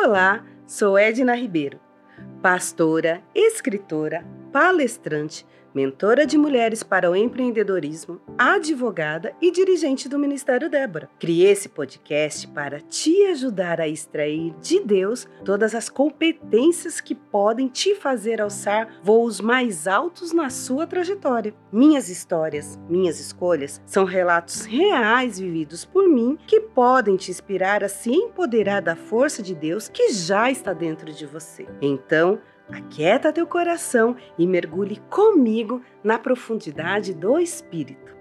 Olá, sou Edna Ribeiro, pastora, escritora, palestrante mentora de mulheres para o empreendedorismo, advogada e dirigente do Ministério Débora. Criei esse podcast para te ajudar a extrair de Deus todas as competências que podem te fazer alçar voos mais altos na sua trajetória. Minhas histórias, minhas escolhas são relatos reais vividos por mim que podem te inspirar a se empoderar da força de Deus que já está dentro de você. Então, Aquieta teu coração e mergulhe comigo na profundidade do Espírito.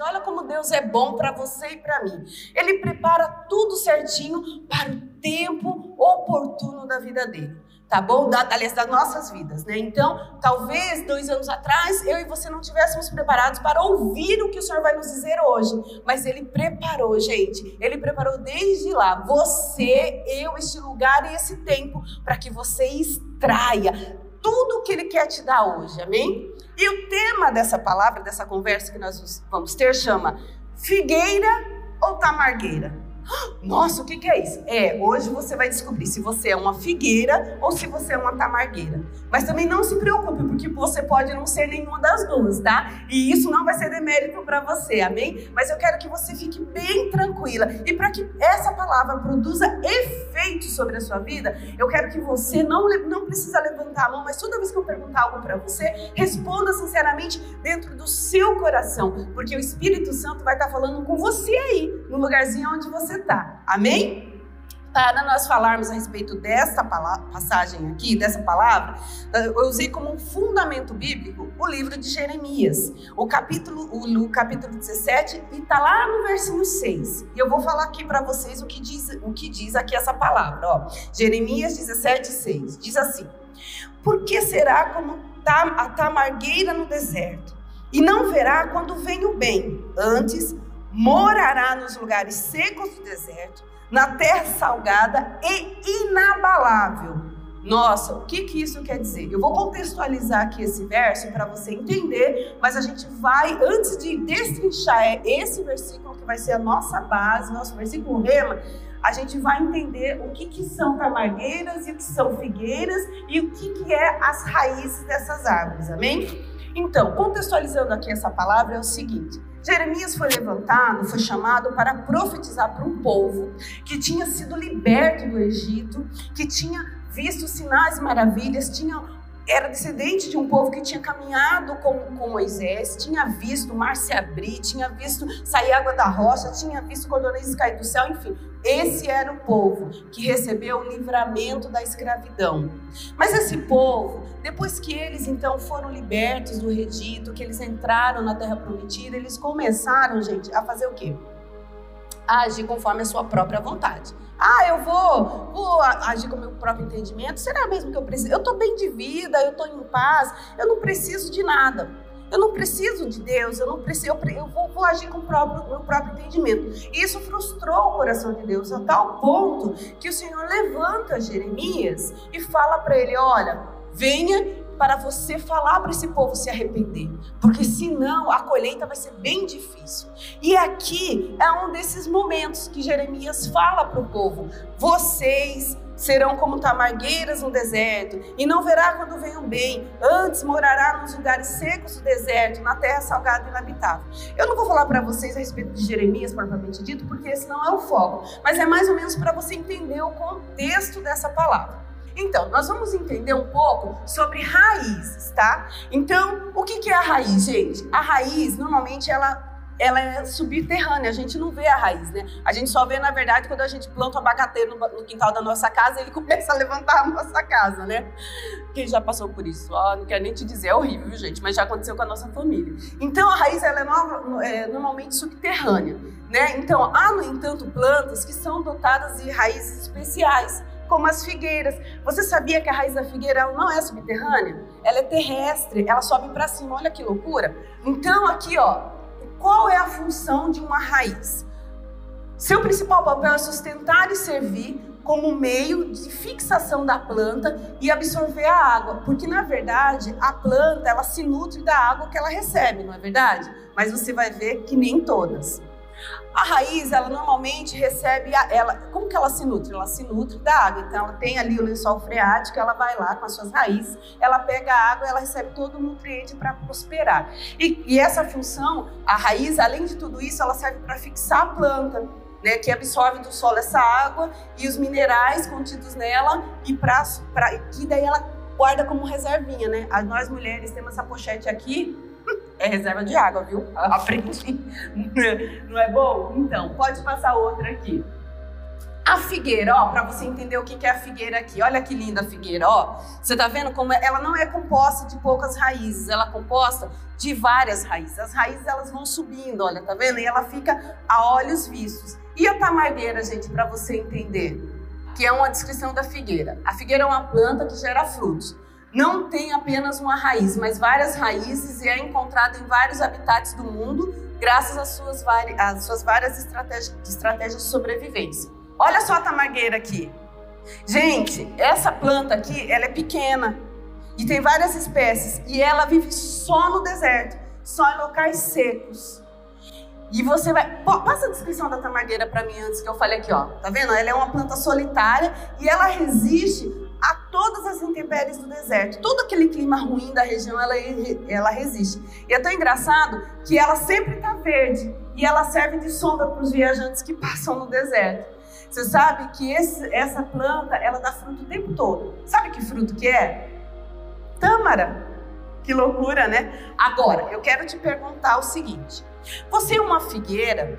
Olha como Deus é bom para você e para mim. Ele prepara tudo certinho para o tempo oportuno da vida dele tá bom? Da, aliás, das nossas vidas, né? Então, talvez dois anos atrás eu e você não tivéssemos preparados para ouvir o que o Senhor vai nos dizer hoje, mas Ele preparou, gente. Ele preparou desde lá você, eu, este lugar e esse tempo para que você extraia tudo o que Ele quer te dar hoje, amém? E o tema dessa palavra, dessa conversa que nós vamos ter, chama Figueira ou Tamargueira? Nossa, o que, que é isso? É, hoje você vai descobrir se você é uma figueira ou se você é uma tamargueira. Mas também não se preocupe, porque você pode não ser nenhuma das duas, tá? E isso não vai ser demérito para você, amém? Mas eu quero que você fique bem tranquila. E para que essa palavra produza efeito sobre a sua vida, eu quero que você não, não precisa levantar a mão, mas toda vez que eu perguntar algo para você, responda sinceramente dentro do seu coração, porque o Espírito Santo vai estar tá falando com você aí, no lugarzinho onde você está. Amém? Para nós falarmos a respeito dessa passagem aqui, dessa palavra, eu usei como um fundamento bíblico o livro de Jeremias, o capítulo, o, o capítulo 17, e está lá no versículo 6. E eu vou falar aqui para vocês o que, diz, o que diz aqui essa palavra. Ó. Jeremias 17, 6. Diz assim: Por que será como a tamargueira no deserto? E não verá quando vem o bem. Antes morará nos lugares secos do deserto, na terra salgada e inabalável. Nossa, o que, que isso quer dizer? Eu vou contextualizar aqui esse verso para você entender, mas a gente vai, antes de destrinchar esse versículo, que vai ser a nossa base, nosso versículo rema, a gente vai entender o que, que são camargueiras e o que são figueiras e o que, que é as raízes dessas árvores, amém? Então, contextualizando aqui essa palavra, é o seguinte: Jeremias foi levantado, foi chamado para profetizar para um povo que tinha sido liberto do Egito, que tinha visto sinais e maravilhas, tinha era descendente de um povo que tinha caminhado com, com Moisés, tinha visto o mar se abrir, tinha visto sair água da rocha, tinha visto cordonizes cair do céu, enfim. Esse era o povo que recebeu o livramento da escravidão. Mas esse povo, depois que eles então foram libertos do Egito, que eles entraram na terra prometida, eles começaram, gente, a fazer o quê? A agir conforme a sua própria vontade. Ah, eu vou, vou agir com o meu próprio entendimento. Será mesmo que eu preciso? Eu estou bem de vida, eu estou em paz, eu não preciso de nada. Eu não preciso de Deus, eu não preciso, eu, eu vou, vou, agir com o próprio, meu próprio entendimento. E isso frustrou o coração de Deus a tal ponto que o Senhor levanta Jeremias e fala para ele: olha, venha para você falar para esse povo se arrepender, porque senão a colheita vai ser bem difícil. E aqui é um desses momentos que Jeremias fala para o povo: vocês serão como tamargueiras no deserto, e não verá quando venham bem, antes morará nos lugares secos do deserto, na terra salgada e inabitável. Eu não vou falar para vocês a respeito de Jeremias propriamente dito, porque esse não é o foco, mas é mais ou menos para você entender o contexto dessa palavra. Então, nós vamos entender um pouco sobre raízes, tá? Então, o que é a raiz, gente? A raiz, normalmente, ela ela é subterrânea, a gente não vê a raiz, né? A gente só vê, na verdade, quando a gente planta o abacate no, no, quintal da nossa casa, ele começa a levantar a nossa casa, né? Quem já passou por isso? Ó, não quero nem te dizer, é horrível, gente, mas já aconteceu com a nossa família. Então, a raiz, ela é, é normalmente subterrânea, né? Então, há, no entanto, plantas que são dotadas de raízes especiais, como as figueiras. Você sabia que a raiz da figueira não é subterrânea? Ela é terrestre, ela sobe para cima. Olha que loucura. Então aqui, ó, qual é a função de uma raiz? Seu principal papel é sustentar e servir como meio de fixação da planta e absorver a água, porque na verdade a planta ela se nutre da água que ela recebe, não é verdade? Mas você vai ver que nem todas. A raiz, ela normalmente recebe, a, ela, como que ela se nutre? Ela se nutre da água. Então, ela tem ali o lençol freático, ela vai lá com as suas raízes, ela pega a água, ela recebe todo o nutriente para prosperar. E, e essa função, a raiz, além de tudo isso, ela serve para fixar a planta. Né, que absorve do solo essa água e os minerais contidos nela e para que daí ela guarda como reservinha, né? Nós mulheres temos essa pochete aqui é reserva de água, viu? Aprendi. Não é bom? Então, pode passar outra aqui. A figueira, ó, para você entender o que é a figueira aqui. Olha que linda a figueira, ó. Você tá vendo como ela não é composta de poucas raízes, ela é composta de várias raízes. As raízes elas vão subindo, olha, tá vendo? E ela fica a olhos vistos. E a tamargueira, gente, para você entender, que é uma descrição da figueira. A figueira é uma planta que gera frutos não tem apenas uma raiz, mas várias raízes e é encontrado em vários habitats do mundo, graças às suas, às suas várias estratégias, estratégias de sobrevivência. Olha só a tamargueira aqui. Gente, essa planta aqui, ela é pequena e tem várias espécies e ela vive só no deserto, só em locais secos. E você vai. Passa a descrição da tamargueira para mim antes que eu falei aqui, ó. Tá vendo? Ela é uma planta solitária e ela resiste a todas as intempéries do deserto. Todo aquele clima ruim da região, ela, ela resiste. E é tão engraçado que ela sempre está verde e ela serve de sombra para os viajantes que passam no deserto. Você sabe que esse, essa planta, ela dá fruto o tempo todo. Sabe que fruto que é? Tâmara. Que loucura, né? Agora, eu quero te perguntar o seguinte. Você é uma figueira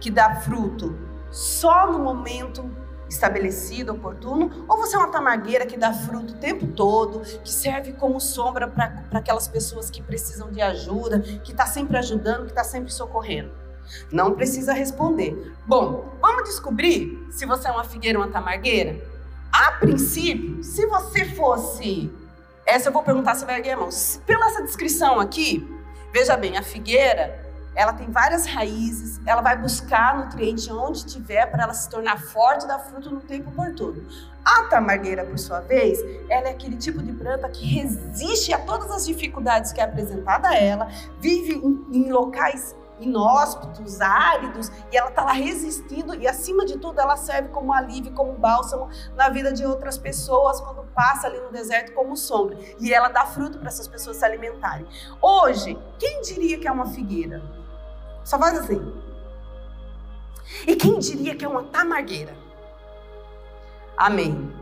que dá fruto só no momento estabelecido, oportuno, ou você é uma tamargueira que dá fruto o tempo todo, que serve como sombra para aquelas pessoas que precisam de ajuda, que está sempre ajudando, que está sempre socorrendo? Não precisa responder. Bom, vamos descobrir se você é uma figueira ou uma tamargueira? A princípio, se você fosse. Essa eu vou perguntar se vai erguer a mão. Pela essa descrição aqui, veja bem, a figueira ela tem várias raízes, ela vai buscar nutriente onde tiver para ela se tornar forte e dar fruto no tempo oportuno. A tamargueira, por sua vez, ela é aquele tipo de planta que resiste a todas as dificuldades que é apresentada a ela, vive em, em locais inóspitos, áridos, e ela está lá resistindo, e acima de tudo ela serve como alívio, como bálsamo na vida de outras pessoas quando passa ali no deserto como sombra. E ela dá fruto para essas pessoas se alimentarem. Hoje, quem diria que é uma figueira? Só faz assim. E quem diria que é uma tamargueira? Amém.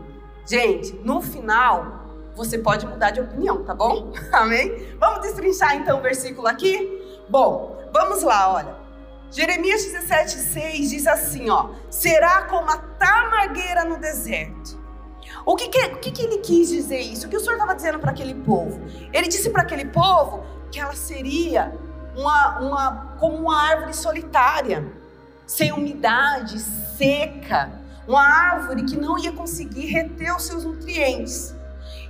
Gente, no final, você pode mudar de opinião, tá bom? Amém? Vamos destrinchar então o versículo aqui? Bom, vamos lá, olha. Jeremias 17,6 diz assim: ó, será como a tamargueira no deserto. O que, que, o que, que ele quis dizer isso? O que o Senhor estava dizendo para aquele povo? Ele disse para aquele povo que ela seria uma, uma, como uma árvore solitária, sem umidade, seca, uma árvore que não ia conseguir reter os seus nutrientes.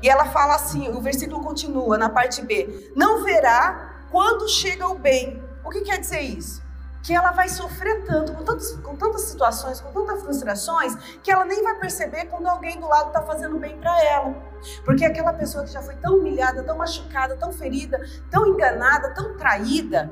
E ela fala assim, o versículo continua na parte B: Não verá quando chega o bem. O que quer dizer isso? Que ela vai sofrer tanto, com, tantos, com tantas situações, com tantas frustrações, que ela nem vai perceber quando alguém do lado está fazendo bem para ela. Porque aquela pessoa que já foi tão humilhada, tão machucada, tão ferida, tão enganada, tão traída,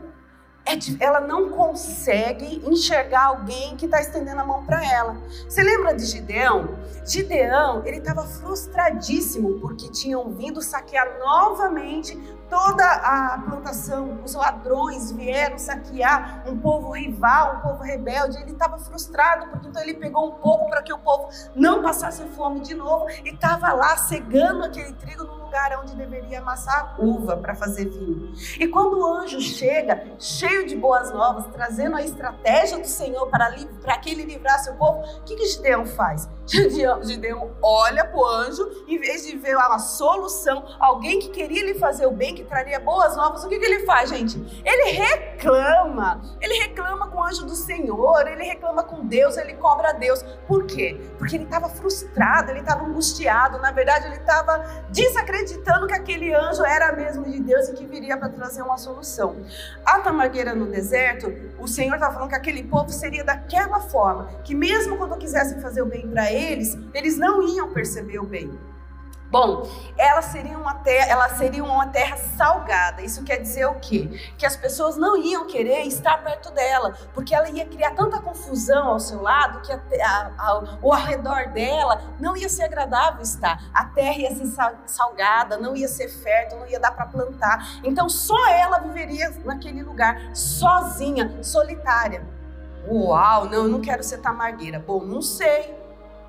é ela não consegue enxergar alguém que está estendendo a mão para ela. Você lembra de Gideão? Gideão, ele estava frustradíssimo porque tinham vindo saquear novamente toda a plantação, os ladrões vieram saquear um povo rival, um povo rebelde. Ele estava frustrado, porque então ele pegou um pouco para que o povo não passasse fome de novo e estava lá cegando aquele trigo no lugar onde deveria amassar uva para fazer vinho. E quando o anjo chega, cheio de boas novas, trazendo a estratégia do Senhor para, para que ele livrasse o povo, o que, que Gideão faz? Gideão olha para o anjo, em vez de ver uma solução, alguém que queria lhe fazer o bem, que traria boas novas, o que, que ele faz, gente? Ele reclama. Ele reclama com o anjo do Senhor, ele reclama com Deus, ele cobra a Deus. Por quê? Porque ele estava frustrado, ele estava angustiado, na verdade, ele estava desacreditando que aquele anjo era mesmo de Deus e que viria para trazer uma solução. A tamargueira no deserto, o Senhor estava falando que aquele povo seria daquela forma, que mesmo quando quisessem fazer o bem para eles, eles não iam perceber o bem. Bom, ela seria, uma terra, ela seria uma terra salgada. Isso quer dizer o quê? Que as pessoas não iam querer estar perto dela, porque ela ia criar tanta confusão ao seu lado que a, a, a, ao redor dela não ia ser agradável estar. A terra ia ser salgada, não ia ser fértil, não ia dar para plantar. Então só ela viveria naquele lugar, sozinha, solitária. Uau, não, eu não quero ser tamargueira. Bom, não sei.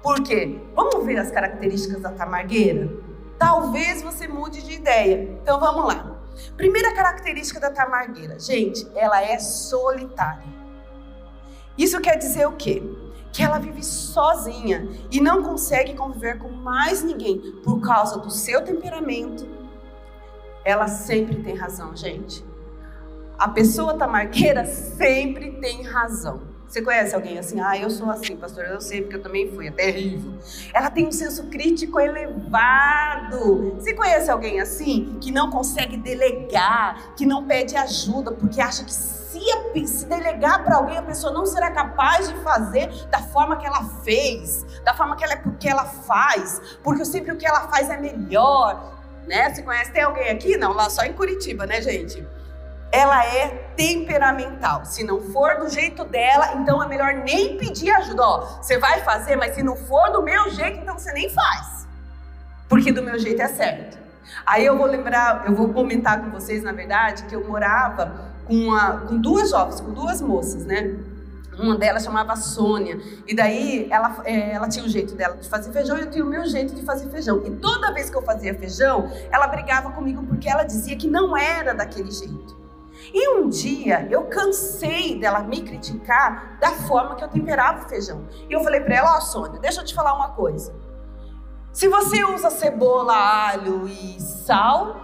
Por quê? Vamos ver as características da tamargueira? Talvez você mude de ideia. Então vamos lá. Primeira característica da tamargueira, gente, ela é solitária. Isso quer dizer o quê? Que ela vive sozinha e não consegue conviver com mais ninguém por causa do seu temperamento. Ela sempre tem razão, gente. A pessoa tamargueira sempre tem razão. Você conhece alguém assim? Ah, eu sou assim, pastor, eu sei porque eu também fui, é terrível. Ela tem um senso crítico elevado. Você conhece alguém assim que não consegue delegar, que não pede ajuda porque acha que se, se delegar para alguém a pessoa não será capaz de fazer da forma que ela fez, da forma que ela, que ela faz, porque sempre o que ela faz é melhor, né? Você conhece? Tem alguém aqui? Não, lá só em Curitiba, né, gente? Ela é temperamental. Se não for do jeito dela, então é melhor nem pedir ajuda. Ó, você vai fazer, mas se não for do meu jeito, então você nem faz. Porque do meu jeito é certo. Aí eu vou lembrar, eu vou comentar com vocês, na verdade, que eu morava com, uma, com duas jovens, com duas moças, né? Uma delas chamava Sônia. E daí ela, é, ela tinha o jeito dela de fazer feijão e eu tinha o meu jeito de fazer feijão. E toda vez que eu fazia feijão, ela brigava comigo porque ela dizia que não era daquele jeito. E um dia eu cansei dela me criticar da forma que eu temperava o feijão. E eu falei para ela: Ó, oh, Sônia, deixa eu te falar uma coisa. Se você usa cebola, alho e sal,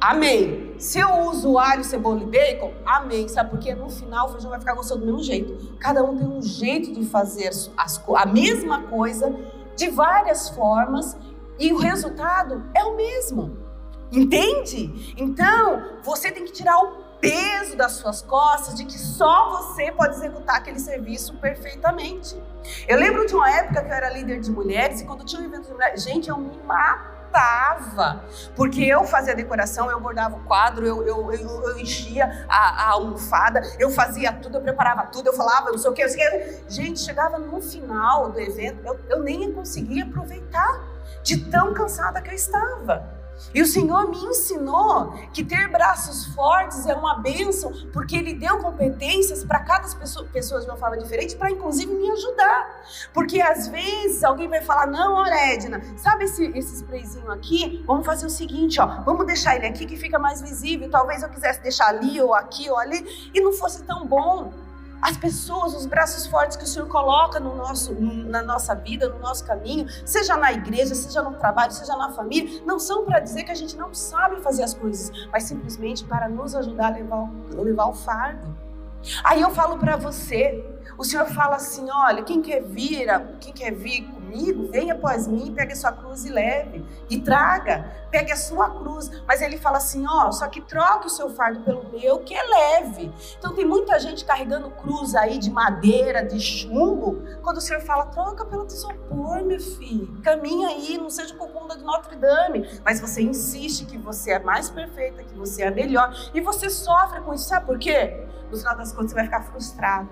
amém. Se eu uso alho, cebola e bacon, amém. Sabe por quê? No final o feijão vai ficar gostoso do mesmo jeito. Cada um tem um jeito de fazer as, a mesma coisa de várias formas e o resultado é o mesmo. Entende? Então, você tem que tirar o peso das suas costas de que só você pode executar aquele serviço perfeitamente. Eu lembro de uma época que eu era líder de mulheres e quando tinha um evento de mulheres, gente, eu me matava. Porque eu fazia decoração, eu bordava o quadro, eu, eu, eu, eu enchia a, a, almofada, eu fazia tudo, eu preparava tudo, eu falava não sei o que, eu. Gente, chegava no final do evento, eu, eu nem conseguia aproveitar de tão cansada que eu estava. E o Senhor me ensinou que ter braços fortes é uma bênção, porque Ele deu competências para cada pessoa, pessoa de uma forma diferente, para inclusive me ajudar. Porque às vezes alguém vai falar: Não, olha, Edna, sabe esse, esse sprayzinho aqui? Vamos fazer o seguinte, ó, vamos deixar ele aqui que fica mais visível. Talvez eu quisesse deixar ali ou aqui ou ali e não fosse tão bom as pessoas, os braços fortes que o Senhor coloca no nosso, na nossa vida, no nosso caminho, seja na igreja, seja no trabalho, seja na família, não são para dizer que a gente não sabe fazer as coisas, mas simplesmente para nos ajudar a levar, levar o fardo. Aí eu falo para você, o Senhor fala assim: olha, quem quer vir, quem quer vir comigo, venha após mim, pegue a sua cruz e leve. E traga, pegue a sua cruz. Mas ele fala assim: ó, só que troque o seu fardo pelo meu, que é leve. Então tem muita gente carregando cruz aí de madeira, de chumbo. Quando o Senhor fala, troca pelo isopor, meu filho. Caminha aí, não seja corcunda de Notre Dame. Mas você insiste que você é mais perfeita, que você é melhor. E você sofre com isso. Sabe por quê? No final das contas, você vai ficar frustrado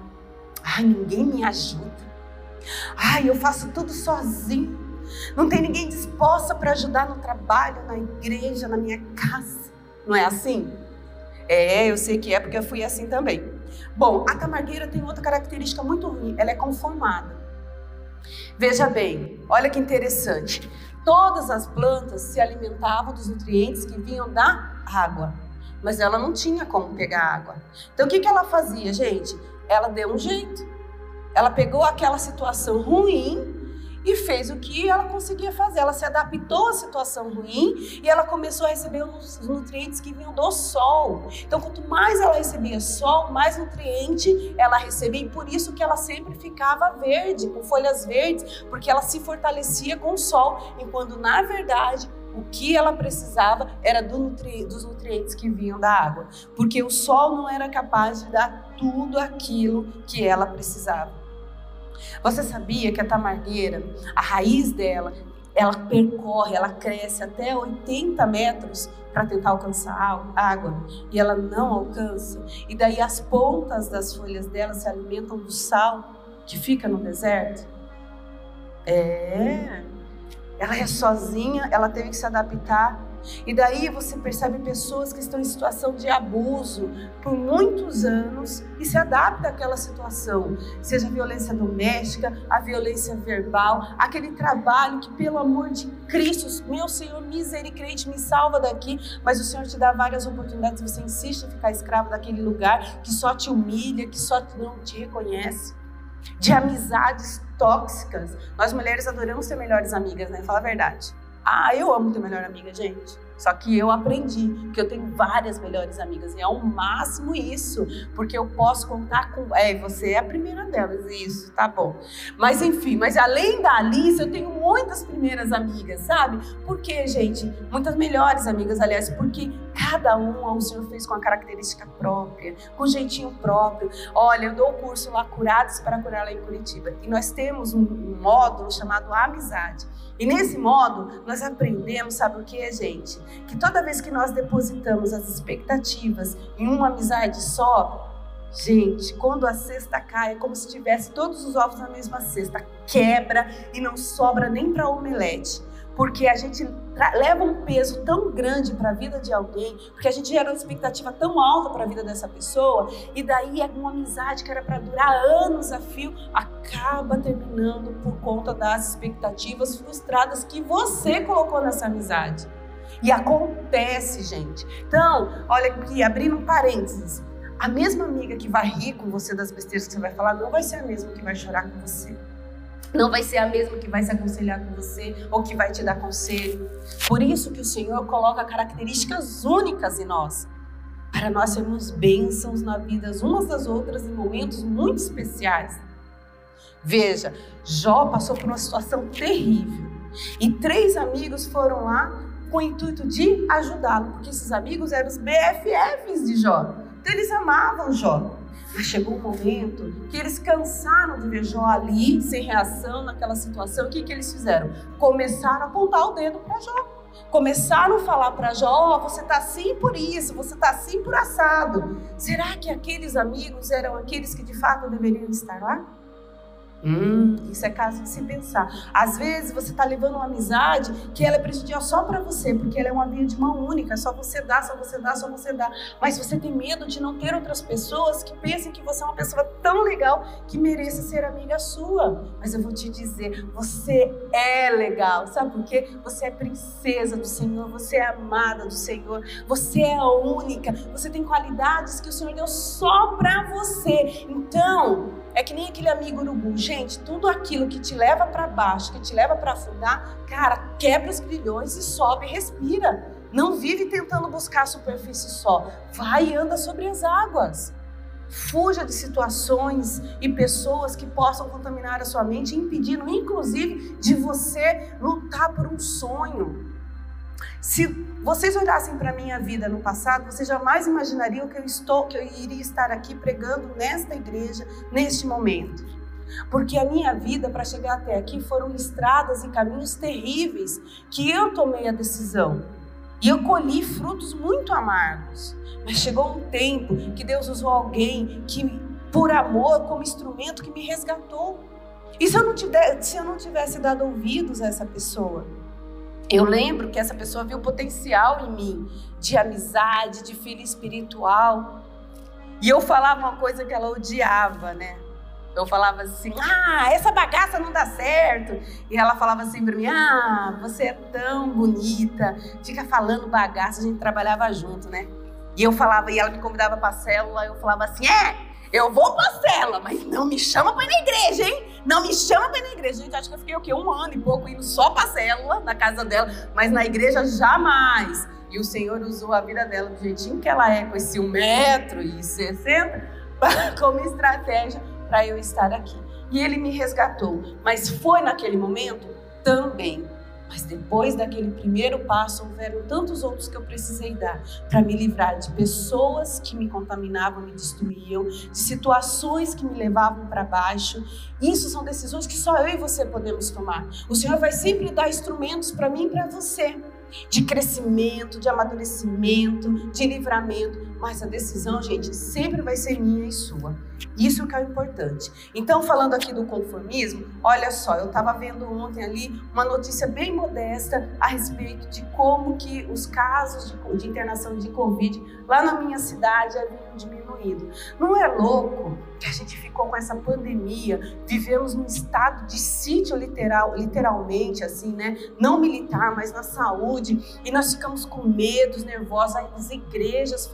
Ai, ninguém me ajuda. Ai, eu faço tudo sozinho. Não tem ninguém disposta para ajudar no trabalho, na igreja, na minha casa. Não é assim? É, eu sei que é porque eu fui assim também. Bom, a tamargueira tem outra característica muito ruim, ela é conformada. Veja bem, olha que interessante. Todas as plantas se alimentavam dos nutrientes que vinham da água, mas ela não tinha como pegar água. Então o que, que ela fazia, gente? ela deu um jeito. Ela pegou aquela situação ruim e fez o que ela conseguia fazer. Ela se adaptou à situação ruim e ela começou a receber os nutrientes que vinham do sol. Então, quanto mais ela recebia sol, mais nutriente ela recebia e por isso que ela sempre ficava verde, com folhas verdes, porque ela se fortalecia com o sol, enquanto na verdade o que ela precisava era do nutri dos nutrientes que vinham da água, porque o sol não era capaz de dar tudo aquilo que ela precisava. Você sabia que a tamargueira, a raiz dela, ela percorre, ela cresce até 80 metros para tentar alcançar água e ela não alcança. E daí as pontas das folhas dela se alimentam do sal que fica no deserto. É. Ela é sozinha, ela teve que se adaptar e daí você percebe pessoas que estão em situação de abuso por muitos anos e se adapta àquela situação, seja a violência doméstica, a violência verbal, aquele trabalho que, pelo amor de Cristo, meu Senhor, misericórdia, me salva daqui, mas o Senhor te dá várias oportunidades, você insiste em ficar escravo daquele lugar que só te humilha, que só não te reconhece. De amizades tóxicas. Nós mulheres adoramos ser melhores amigas, né? Fala a verdade. Ah, eu amo ter melhor amiga, gente. Só que eu aprendi que eu tenho várias melhores amigas e é o máximo isso, porque eu posso contar com. É, você é a primeira delas, isso, tá bom. Mas enfim, mas além da Alice, eu tenho muitas primeiras amigas, sabe? Por quê, gente? Muitas melhores amigas, aliás, porque cada uma o Senhor fez com a característica própria, com o jeitinho próprio. Olha, eu dou o curso lá Curados para Curar lá em Curitiba e nós temos um, um módulo chamado Amizade. E nesse modo, nós aprendemos, sabe o que, gente? Que toda vez que nós depositamos as expectativas em uma amizade só, gente, quando a cesta cai, é como se tivesse todos os ovos na mesma cesta, quebra e não sobra nem para omelete porque a gente leva um peso tão grande para a vida de alguém, porque a gente gera uma expectativa tão alta para a vida dessa pessoa, e daí é uma amizade que era para durar anos a fio, acaba terminando por conta das expectativas frustradas que você colocou nessa amizade. E acontece, gente. Então, olha aqui, abrindo um parênteses. A mesma amiga que vai rir com você das besteiras que você vai falar, não vai ser a mesma que vai chorar com você não vai ser a mesma que vai se aconselhar com você ou que vai te dar conselho. Por isso que o Senhor coloca características únicas em nós, para nós sermos bênçãos na vida umas das outras em momentos muito especiais. Veja, Jó passou por uma situação terrível e três amigos foram lá com o intuito de ajudá-lo, porque esses amigos eram os BFFs de Jó. Então eles amavam Jó. Mas chegou um momento que eles cansaram de ver Jó ali, sem reação naquela situação. O que, que eles fizeram? Começaram a apontar o dedo para Jó. Começaram a falar para Jó: oh, você está assim por isso, você está assim por assado. Será que aqueles amigos eram aqueles que de fato deveriam estar lá? Hum, isso é caso de se pensar. Às vezes você está levando uma amizade que ela é prejudicial só para você, porque ela é uma via de mão única, só você dá, só você dá, só você dá. Mas você tem medo de não ter outras pessoas que pensem que você é uma pessoa tão legal que mereça ser amiga sua. Mas eu vou te dizer, você é legal, sabe por quê? Você é princesa do Senhor, você é amada do Senhor, você é única, você tem qualidades que o Senhor deu só para você. Então, é que nem aquele amigo urubu. Gente, tudo aquilo que te leva para baixo, que te leva para afundar, cara, quebra os grilhões e sobe respira. Não vive tentando buscar a superfície só. Vai e anda sobre as águas. Fuja de situações e pessoas que possam contaminar a sua mente, impedindo, inclusive, de você lutar por um sonho. Se vocês olhassem para a minha vida no passado, vocês jamais imaginariam que eu estou, que eu iria estar aqui pregando nesta igreja neste momento. Porque a minha vida para chegar até aqui foram estradas e caminhos terríveis que eu tomei a decisão. E eu colhi frutos muito amargos. Mas chegou um tempo que Deus usou alguém que, por amor, como instrumento, que me resgatou. E se eu não se eu não tivesse dado ouvidos a essa pessoa? Eu lembro que essa pessoa viu potencial em mim, de amizade, de filho espiritual. E eu falava uma coisa que ela odiava, né? Eu falava assim: ah, essa bagaça não dá certo. E ela falava assim para mim: ah, você é tão bonita, fica falando bagaça. A gente trabalhava junto, né? E eu falava, e ela me convidava para célula, eu falava assim: é, eu vou pra cela, mas não me chama pra ir na igreja, hein? Não me chama pra ir na igreja. Gente, acho que eu fiquei o quê? Um ano e pouco indo só pra célula, na casa dela, mas na igreja jamais. E o Senhor usou a vida dela do jeitinho que ela é, com esse 1,60m, como estratégia para eu estar aqui. E ele me resgatou. Mas foi naquele momento também Mas depois daquele primeiro passo, houveram tantos outros que eu precisei dar para me livrar de pessoas que me contaminavam, me destruíam, de situações que me levavam para baixo. Isso são decisões que só eu e você podemos tomar. O Senhor vai sempre dar instrumentos para mim e para você de crescimento, de amadurecimento, de livramento, mas a decisão, gente, sempre vai ser minha e sua. Isso que é o importante. Então, falando aqui do conformismo, olha só, eu estava vendo ontem ali uma notícia bem modesta a respeito de como que os casos de, de internação de Covid lá na minha cidade haviam diminuído. Não é louco que a gente ficou com essa pandemia, vivemos num estado de sítio literal, literalmente, assim, né? Não militar, mas na saúde, e nós ficamos com medos, nervosos, as igrejas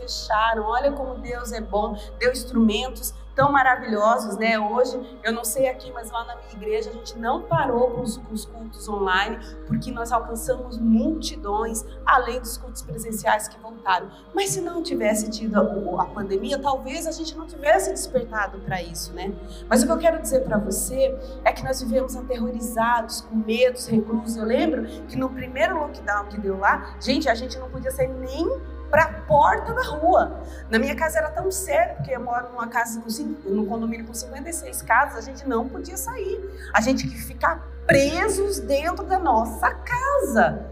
Olha como Deus é bom, deu instrumentos tão maravilhosos, né? Hoje, eu não sei aqui, mas lá na minha igreja a gente não parou com os, com os, cultos online, porque nós alcançamos multidões, além dos cultos presenciais que voltaram. Mas se não tivesse tido a, a pandemia, talvez a gente não tivesse despertado para isso, né? Mas o que eu quero dizer para você é que nós vivemos aterrorizados, com medos, reclusos. Eu lembro que no primeiro lockdown que deu lá, gente, a gente não podia sair nem para a porta da rua. Na minha casa era tão sério, porque eu moro numa casa, num condomínio com 56 casas, a gente não podia sair. A gente tinha que ficar presos dentro da nossa casa.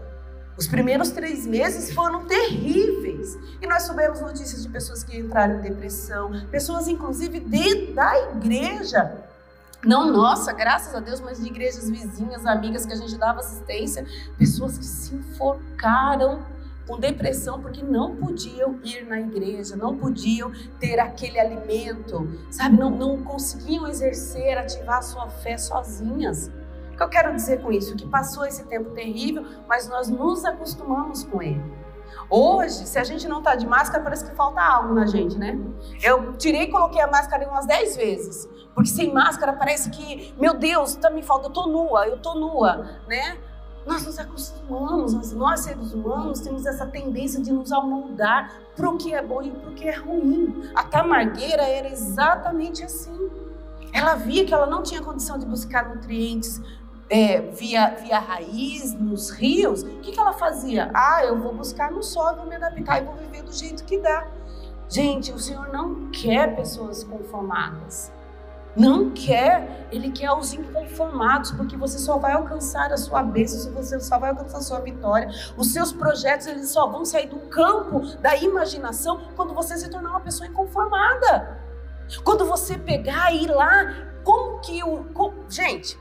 Os primeiros três meses foram terríveis. E nós soubemos notícias de pessoas que entraram em depressão, pessoas, inclusive, dentro da igreja. Não nossa, graças a Deus, mas de igrejas vizinhas, amigas que a gente dava assistência, pessoas que se enforcaram com depressão porque não podiam ir na igreja, não podiam ter aquele alimento, sabe? Não, não conseguiam exercer, ativar a sua fé sozinhas. O que eu quero dizer com isso? Que passou esse tempo terrível, mas nós nos acostumamos com ele. Hoje, se a gente não tá de máscara, parece que falta algo na gente, né? Eu tirei e coloquei a máscara umas 10 vezes. Porque sem máscara parece que, meu Deus, tá me falta, eu tô nua, eu tô nua, né? Nós nos acostumamos, nós seres humanos temos essa tendência de nos amoldar para o que é bom e para o que é ruim. A tamargueira era exatamente assim. Ela via que ela não tinha condição de buscar nutrientes é, via, via raiz, nos rios. O que, que ela fazia? Ah, eu vou buscar no sol, vou me adaptar e vou viver do jeito que dá. Gente, o Senhor não quer pessoas conformadas. Não quer, ele quer os inconformados, porque você só vai alcançar a sua bênção, você só vai alcançar a sua vitória. Os seus projetos, eles só vão sair do campo da imaginação quando você se tornar uma pessoa inconformada. Quando você pegar e ir lá, como que o. Como, gente,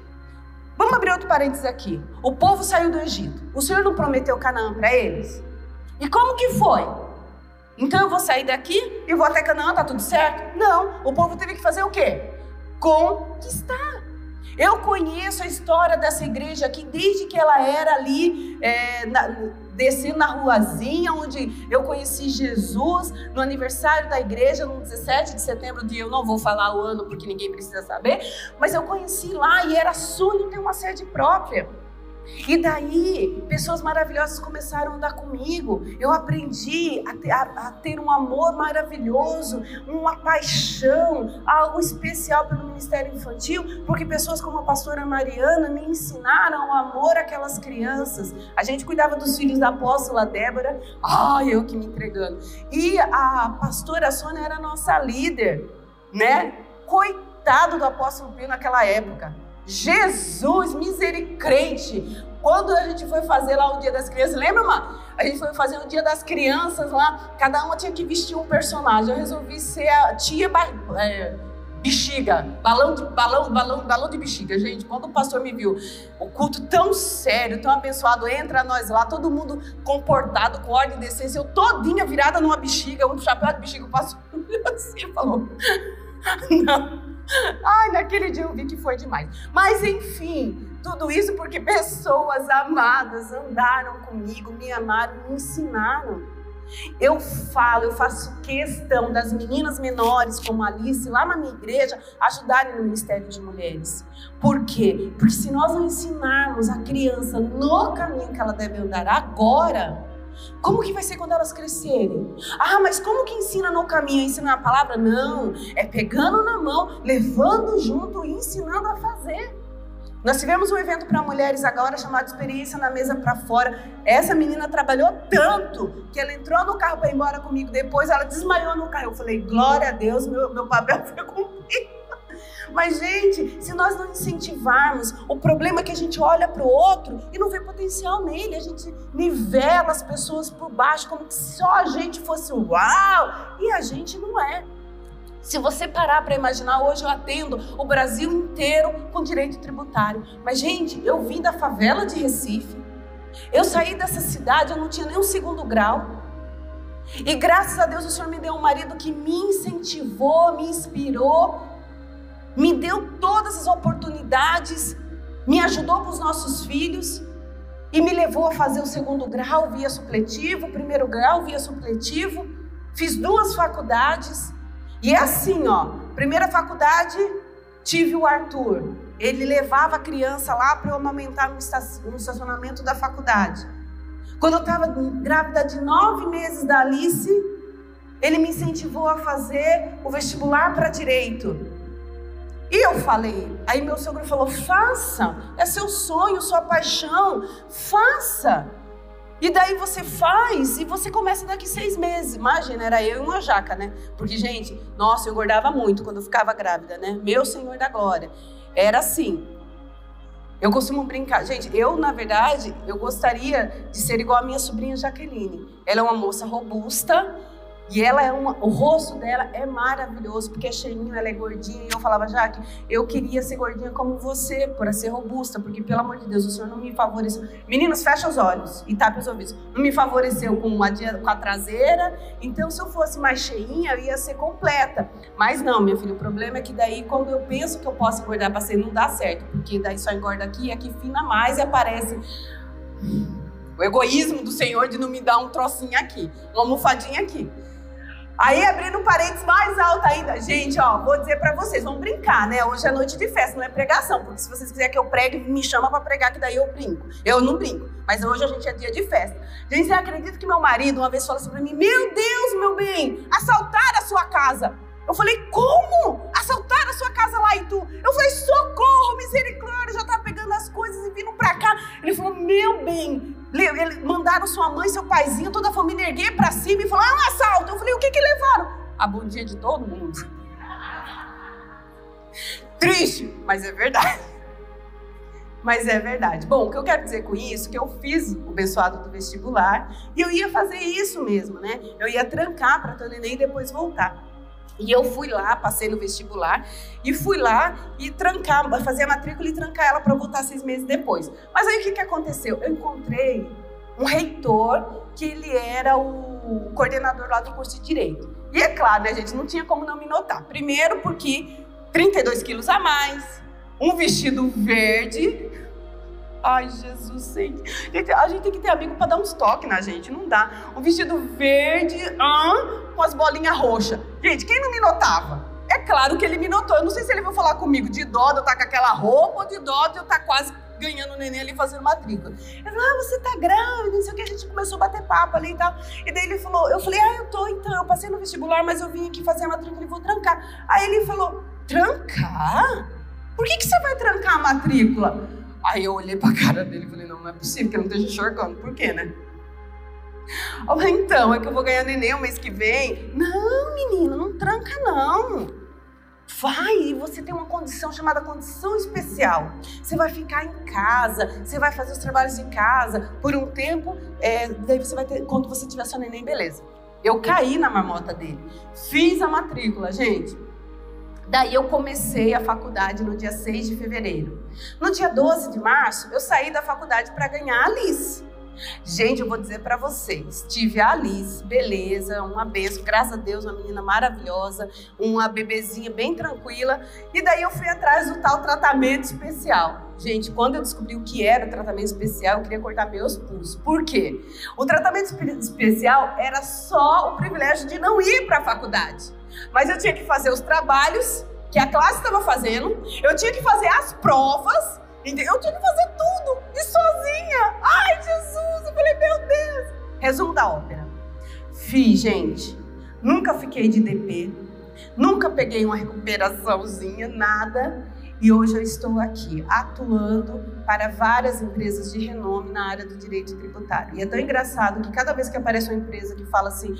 vamos abrir outro parênteses aqui. O povo saiu do Egito. O Senhor não prometeu Canaã para eles? E como que foi? Então eu vou sair daqui e vou até Canaã, tá tudo certo? Não. O povo teve que fazer o quê? Conquistar. Eu conheço a história dessa igreja aqui desde que ela era ali, é, na, descendo na ruazinha, onde eu conheci Jesus no aniversário da igreja, no 17 de setembro, de eu não vou falar o ano porque ninguém precisa saber, mas eu conheci lá e era sonho ter uma sede própria. E daí, pessoas maravilhosas começaram a andar comigo. Eu aprendi a ter, a, a ter, um amor maravilhoso, uma paixão, algo especial pelo ministério infantil, porque pessoas como a pastora Mariana me ensinaram o amor àquelas crianças. A gente cuidava dos filhos da apóstola Débora, ai, eu que me entregando. E a pastora Sônia era nossa líder, né? Coitado do apóstolo Pio naquela época. Jesus, misericrente. Quando a gente foi fazer lá o Dia das Crianças, lembra, mano? A gente foi fazer o Dia das Crianças lá, cada uma tinha que vestir um personagem. Eu resolvi ser a tia é, bexiga, balão de, balão, balão, balão de bexiga. Gente, quando o pastor me viu, o culto tão sério, tão abençoado, entra nós lá, todo mundo comportado, com ordem e decência, eu todinha virada numa bexiga, um chapéu de bexiga, o pastor assim falou, não. Ai, naquele dia eu vi que foi demais. Mas enfim, tudo isso porque pessoas amadas andaram comigo, me amaram, me ensinaram. Eu falo, eu faço questão das meninas menores, como Alice, lá na minha igreja, ajudarem no Ministério de Mulheres. Por quê? Porque se nós não ensinarmos a criança no caminho que ela deve andar agora, como que vai ser quando elas crescerem? Ah, mas como que ensina no caminho? Ensina a palavra? Não, é pegando na mão, levando junto e ensinando a fazer. Nós tivemos um evento para mulheres agora chamado Experiência na Mesa para Fora. Essa menina trabalhou tanto que ela entrou no carro para ir embora comigo. Depois ela desmaiou no carro. Eu falei, glória a Deus, meu, meu papel foi cumprido. Mas, gente, se nós não incentivarmos, o problema é que a gente olha para o outro e não vê potencial nele. A gente nivela as pessoas por baixo, como se só a gente fosse uau, e a gente não é. Se você parar para imaginar, hoje eu atendo o Brasil inteiro com direito tributário. Mas, gente, eu vim da favela de Recife. Eu saí dessa cidade, eu não tinha nem um segundo grau. E graças a Deus o Senhor me deu um marido que me incentivou, me inspirou, me deu todas as oportunidades, me ajudou com os nossos filhos e me levou a fazer o segundo grau via supletivo, o primeiro grau via supletivo. Fiz duas faculdades. E é assim, ó. Primeira faculdade, tive o Arthur. Ele levava a criança lá para eu amamentar no estacionamento da faculdade. Quando eu estava grávida de nove meses da Alice, ele me incentivou a fazer o vestibular para direito. E eu falei, aí meu sogro falou: faça, é seu sonho, sua paixão, faça. E daí você faz e você começa daqui seis meses. Imagina, era eu e uma jaca, né? Porque, gente, nossa, eu engordava muito quando eu ficava grávida, né? Meu Senhor da Glória. Era assim. Eu costumo brincar. Gente, eu, na verdade, eu gostaria de ser igual a minha sobrinha Jaqueline. Ela é uma moça robusta e ela é uma, o rosto dela é maravilhoso, porque é cheinho, ela é gordinha. E eu falava, Jaque, eu queria ser gordinha como você, para ser robusta, porque pelo amor de Deus, o Senhor não me favoreceu. Meninos, fecha os olhos e tape os ouvidos. Não me favoreceu com, uma, com a traseira, então se eu fosse mais cheinha, eu ia ser completa. Mas não, minha filha, o problema é que daí, quando eu penso que eu posso engordar para ser, não dá certo, porque daí só engorda aqui e aqui fina mais e aparece. O egoísmo do Senhor de não me dar um trocinho aqui, uma almofadinha aqui. Aí abrindo um parênteses mais alto ainda, gente, ó, vou dizer para vocês, vamos brincar, né? Hoje é noite de festa, não é pregação, porque se vocês quiserem que eu pregue, me chama para pregar que daí eu brinco. Eu não brinco, mas hoje a gente é dia de festa. Gente, você acredita que meu marido uma vez falou assim para mim: "Meu Deus, meu bem, assaltaram a sua casa". Eu falei: "Como? Assaltaram a sua casa lá e tu?". Eu falei: "Socorro, misericórdia, já tá pegando as coisas e vindo para cá". Ele falou: "Meu bem, mandaram sua mãe, seu paizinho, toda a família erguer para cima e falar: é um assalto. Eu falei: o que que levaram? A bundinha de todo mundo. Triste, mas é verdade. Mas é verdade. Bom, o que eu quero dizer com isso é que eu fiz o abençoado do vestibular e eu ia fazer isso mesmo, né? Eu ia trancar para neném e depois voltar. E eu fui lá, passei no vestibular e fui lá e trancar, fazer a matrícula e trancar ela para voltar seis meses depois. Mas aí o que, que aconteceu? Eu encontrei um reitor que ele era o coordenador lá do curso de Direito. E é claro, né, gente, não tinha como não me notar. Primeiro porque 32 quilos a mais, um vestido verde. Ai, Jesus, gente. A gente tem que ter amigo para dar uns toques na gente, não dá. Um vestido verde, ah, com as bolinhas roxas. Gente, quem não me notava? É claro que ele me notou. Eu não sei se ele vai falar comigo de dó de eu estar tá com aquela roupa ou de dó de eu estar tá quase ganhando o neném ali fazendo matrícula. Ele falou, ah, você tá grávida, não sei o que. A gente começou a bater papo ali e tal. E daí ele falou, eu falei, ah, eu tô então. Eu passei no vestibular, mas eu vim aqui fazer a matrícula e vou trancar. Aí ele falou, trancar? Por que, que você vai trancar a matrícula? Aí eu olhei pra cara dele e falei, não, não é possível que eu não esteja enxergando. Por quê, né? Falei, então, é que eu vou ganhar neném o mês que vem. Não, menina, não tranca não. Vai, você tem uma condição chamada condição especial. Você vai ficar em casa, você vai fazer os trabalhos de casa por um tempo, é, daí você vai ter, quando você tiver seu neném, beleza. Eu caí na marmota dele, fiz a matrícula, gente. Daí eu comecei a faculdade no dia 6 de fevereiro. No dia 12 de março, eu saí da faculdade para ganhar a Alice. Gente, eu vou dizer para vocês, tive a Alice, beleza, uma benção, graças a Deus, uma menina maravilhosa, uma bebezinha bem tranquila, e daí eu fui atrás do tal tratamento especial. Gente, quando eu descobri o que era o tratamento especial, eu queria cortar meus pulsos. Por quê? O tratamento especial era só o privilégio de não ir para a faculdade. Mas eu tinha que fazer os trabalhos que a classe estava fazendo, eu tinha que fazer as provas? Eu tinha que fazer tudo e sozinha. Ai, Jesus! Eu falei, meu Deus! Resumo da ópera. Fiz, gente. Nunca fiquei de DP, nunca peguei uma recuperaçãozinha, nada. e hoje eu estou aqui atuando para várias empresas de renome na área do direito tributário. E é tão engraçado que cada vez que aparece uma empresa que fala assim: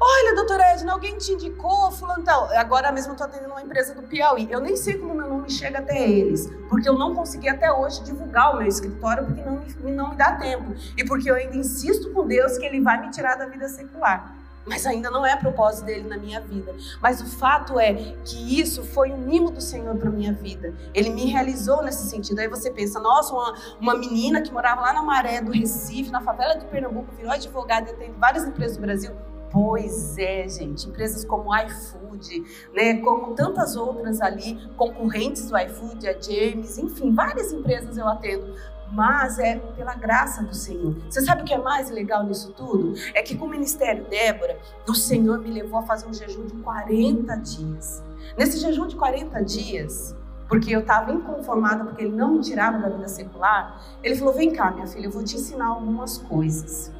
Olha, doutora Edna, alguém te indicou, fulano tal. Agora mesmo estou atendendo uma empresa do Piauí. Eu nem sei como meu nome chega até eles, porque eu não consegui até hoje divulgar o meu escritório, porque não me, não me dá tempo. E porque eu ainda insisto com Deus que Ele vai me tirar da vida secular mas ainda não é propósito dele na minha vida. Mas o fato é que isso foi um mimo do Senhor para minha vida. Ele me realizou nesse sentido. Aí você pensa, nossa, uma, uma menina que morava lá na Maré do Recife, na favela de Pernambuco, virou advogada e tem várias empresas do Brasil. Pois é, gente, empresas como iFood, né, como tantas outras ali, concorrentes do iFood, a James, enfim, várias empresas eu atendo mas é pela graça do Senhor. Você sabe o que é mais legal nisso tudo? É que com o ministério Débora, o Senhor me levou a fazer um jejum de 40 dias. Nesse jejum de 40 dias, porque eu estava inconformada porque ele não me tirava da vida secular, ele falou: "Vem cá, minha filha, eu vou te ensinar algumas coisas".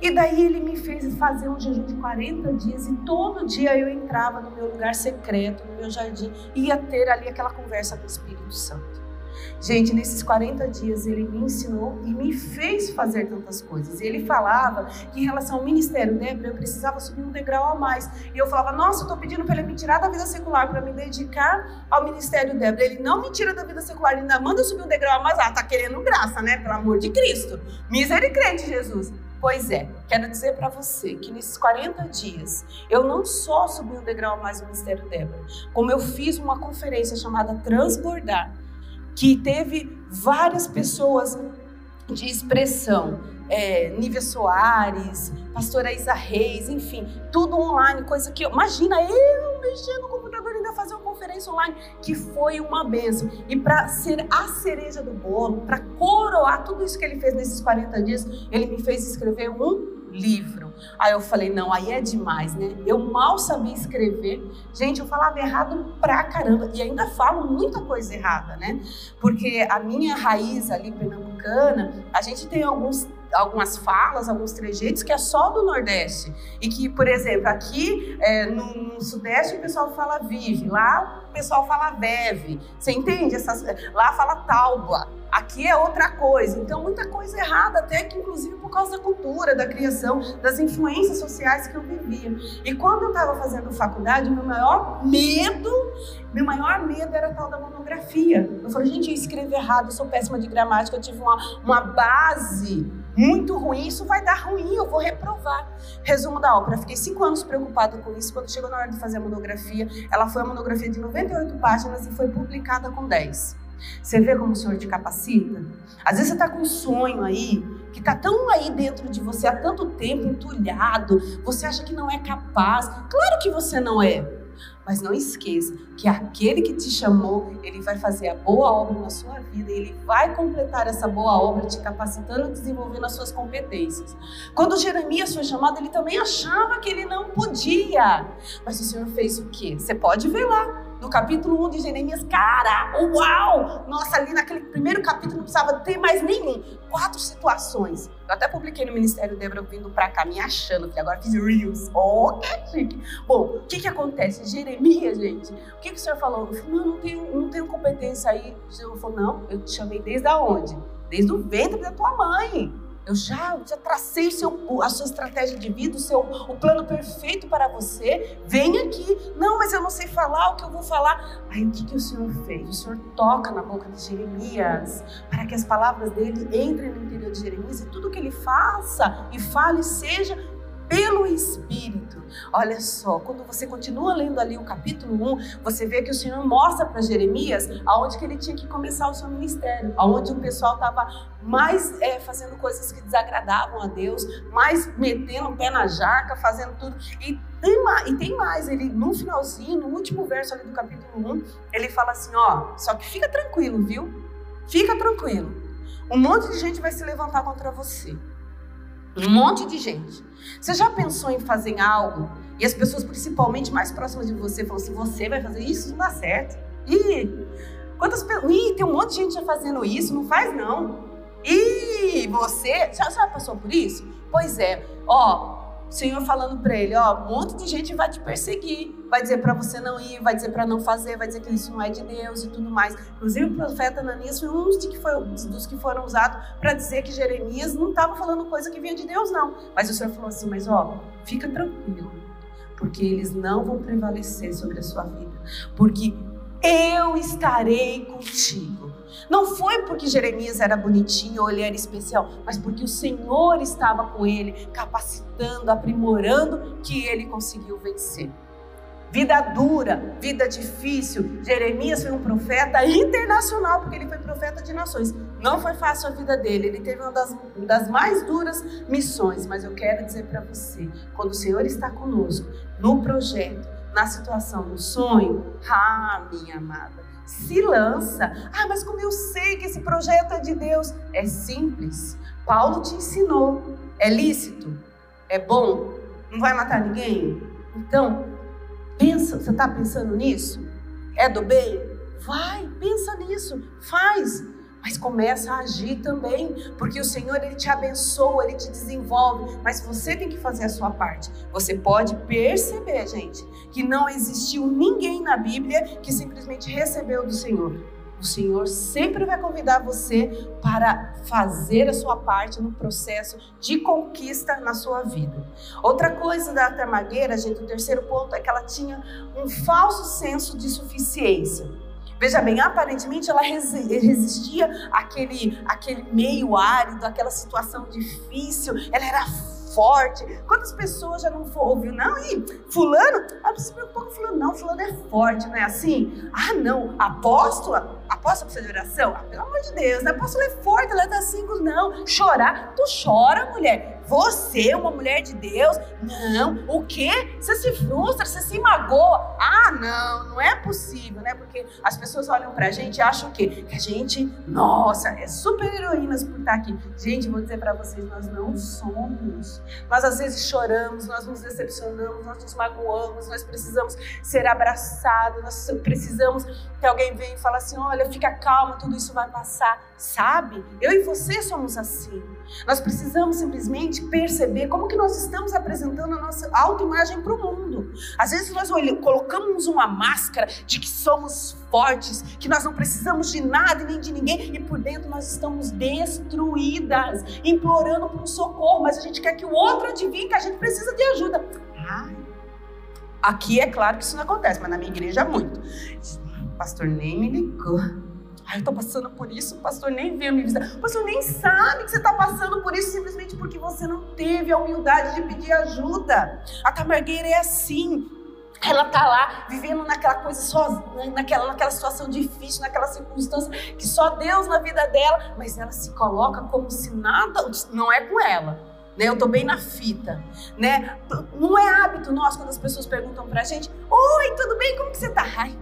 E daí ele me fez fazer um jejum de 40 dias e todo dia eu entrava no meu lugar secreto, no meu jardim, ia ter ali aquela conversa com o Espírito Santo. Gente, nesses 40 dias ele me ensinou e me fez fazer tantas coisas. Ele falava que em relação ao ministério Débora, eu precisava subir um degrau a mais. E eu falava, nossa, eu estou pedindo para ele me tirar da vida secular para me dedicar ao ministério Débora. Ele não me tira da vida secular, ele ainda manda subir um degrau a mais. Ah, tá querendo graça, né? Pelo amor de Cristo. Misericórdia, Jesus. Pois é, quero dizer para você que nesses 40 dias eu não só subi um degrau a mais no Ministério Débora, como eu fiz uma conferência chamada Transbordar, que teve várias pessoas de expressão, é, Nívia Soares, pastora Isa Reis, enfim, tudo online, coisa que, imagina eu computador e ainda fazer uma conferência online, que foi uma benção. E para ser a cereja do bolo, para coroar tudo isso que ele fez nesses 40 dias, ele me fez escrever um livro. Aí eu falei, não, aí é demais, né? Eu mal sabia escrever. Gente, eu falava errado pra caramba. E ainda falo muita coisa errada, né? Porque a minha raiz ali pernambucana, a gente tem alguns algumas falas, alguns trejeitos que é só do Nordeste. E que, por exemplo, aqui é, no, no, Sudeste o pessoal fala vive, lá o pessoal fala bebe. Você entende? Essas, lá fala talba. Aqui é outra coisa. Então, muita coisa errada, até que inclusive por causa da cultura, da criação, das influências sociais que eu vivia. E quando eu estava fazendo faculdade, meu maior medo, meu maior medo era a tal da monografia. Eu falei, gente, eu escrevo errado, eu sou péssima de gramática, eu tive uma, uma base muito ruim, isso vai dar ruim, eu vou reprovar. Resumo da ópera, fiquei cinco anos preocupada com isso. Quando chegou na hora de fazer a monografia, ela foi uma monografia de 98 páginas e foi publicada com 10. Você vê como o Senhor te capacita? Às vezes você está com um sonho aí, que está tão aí dentro de você há tanto tempo, entulhado, você acha que não é capaz. Claro que você não é. Mas não esqueça que aquele que te chamou, ele vai fazer a boa obra na sua vida, ele vai completar essa boa obra te capacitando e desenvolvendo as suas competências. Quando Jeremias foi chamado, ele também achava que ele não podia. Mas o Senhor fez o quê? Você pode ver lá no capítulo 1 de Jeremias, cara, uau! Nossa, ali naquele primeiro capítulo não precisava ter mais nenhum. Quatro situações. Eu até publiquei no Ministério Débora vindo pra cá, me achando, que agora fiz Reels. Oh, que chique. Bom, o que que acontece? Jeremias, gente, o que que o senhor falou? Eu falei, não, não tenho, não tenho competência aí. O senhor falou, não, eu te chamei desde onde? Desde o ventre da tua mãe. Eu já, já tracei seu, a sua estratégia de vida, o, seu, o plano perfeito para você. Vem aqui. Não, mas eu não sei falar o que eu vou falar. Aí o que, que o Senhor fez? O Senhor toca na boca de Jeremias para que as palavras dele entrem no interior de Jeremias e tudo que ele faça e fale seja pelo Espírito. Olha só, quando você continua lendo ali o capítulo 1, você vê que o Senhor mostra para Jeremias aonde que ele tinha que começar o seu ministério, aonde o pessoal estava mais é, fazendo coisas que desagradavam a Deus, mais metendo o pé na jaca, fazendo tudo. E tem, mais, e tem mais, ele no finalzinho, no último verso ali do capítulo 1, ele fala assim, ó, só que fica tranquilo, viu? Fica tranquilo. Um monte de gente vai se levantar contra você. Um monte de gente. Você já pensou em fazer algo e as pessoas, principalmente mais próximas de você, falam assim: você vai fazer isso? Não dá certo. Ih, quantas pessoas. Ih, tem um monte de gente já fazendo isso, não faz não. Ih, você já, já passou por isso? Pois é, ó, o Senhor falando para ele, ó, um monte de gente vai te perseguir, vai dizer para você não ir, vai dizer para não fazer, vai dizer que isso não é de Deus e tudo mais. Inclusive o profeta Ananias foi um dos que, foi, dos que foram usados para dizer que Jeremias não estava falando coisa que vinha de Deus não. Mas o Senhor falou assim, mas ó, fica tranquilo, porque eles não vão prevalecer sobre a sua vida, porque eu estarei contigo. Não foi porque Jeremias era bonitinho ou ele era especial, mas porque o Senhor estava com ele, capacitando, aprimorando, que ele conseguiu vencer. Vida dura, vida difícil. Jeremias foi um profeta internacional, porque ele foi profeta de nações. Não foi fácil a vida dele, ele teve uma das, das mais duras missões. Mas eu quero dizer para você: quando o Senhor está conosco, no projeto, na situação, no sonho, ah, minha amada, se lança. Ah, mas como eu sei que esse projeto é de Deus? É simples. Paulo te ensinou. É lícito? É bom? Não vai matar ninguém? Então, pensa, você está pensando nisso? É do bem? Vai, pensa nisso, faz mas começa a agir também, porque o Senhor ele te abençoa, ele te desenvolve, mas você tem que fazer a sua parte. Você pode perceber, gente, que não existiu ninguém na Bíblia que simplesmente recebeu do Senhor. O Senhor sempre vai convidar você para fazer a sua parte no processo de conquista na sua vida. Outra coisa da Tamagueira, gente, o terceiro ponto é que ela tinha um falso senso de suficiência. Veja bem, aparentemente ela resistia àquele, àquele meio árido, àquela situação difícil, ela era forte. Quantas pessoas já não ouviu? Não, e fulano, ah, não se preocupa com fulano, não, fulano é forte, não é assim? Ah, não, apóstola, apóstola precisa de oração? Ah, pelo amor de Deus, a apóstola é forte, ela é tá assim, não. Chorar, tu chora, mulher. Você, uma mulher de Deus? Não. O quê? Você se frustra, você se magoa. Ah, não, não é possível, né? Porque as pessoas olham pra gente e acham o quê? Que a gente, nossa, é super heroínas por estar aqui. Gente, vou dizer para vocês, nós não somos. Nós às vezes choramos, nós nos decepcionamos, nós nos magoamos, nós precisamos ser abraçados, nós precisamos que alguém venha e fale assim: olha, fica calma, tudo isso vai passar. Sabe? Eu e você somos assim. Nós precisamos simplesmente perceber como que nós estamos apresentando a nossa autoimagem para o mundo. Às vezes nós colocamos uma máscara de que somos fortes, que nós não precisamos de nada e nem de ninguém, e por dentro nós estamos destruídas, implorando por um socorro, mas a gente quer que o outro adivinhe que a gente precisa de ajuda. Ai, aqui é claro que isso não acontece, mas na minha igreja muito. Pastor nem me ligou. Ai, eu tô passando por isso, o pastor nem veio me visitar. O pastor nem sabe que você está passando por isso simplesmente porque você não teve a humildade de pedir ajuda. A tamargueira é assim. Ela tá lá vivendo naquela coisa só, naquela, naquela situação difícil, naquela circunstância que só Deus na vida dela, mas ela se coloca como se nada, não é com ela. Né, eu tô bem na fita, né? Não é hábito nosso quando as pessoas perguntam pra gente: "Oi, tudo bem? Como que você tá?" Ai,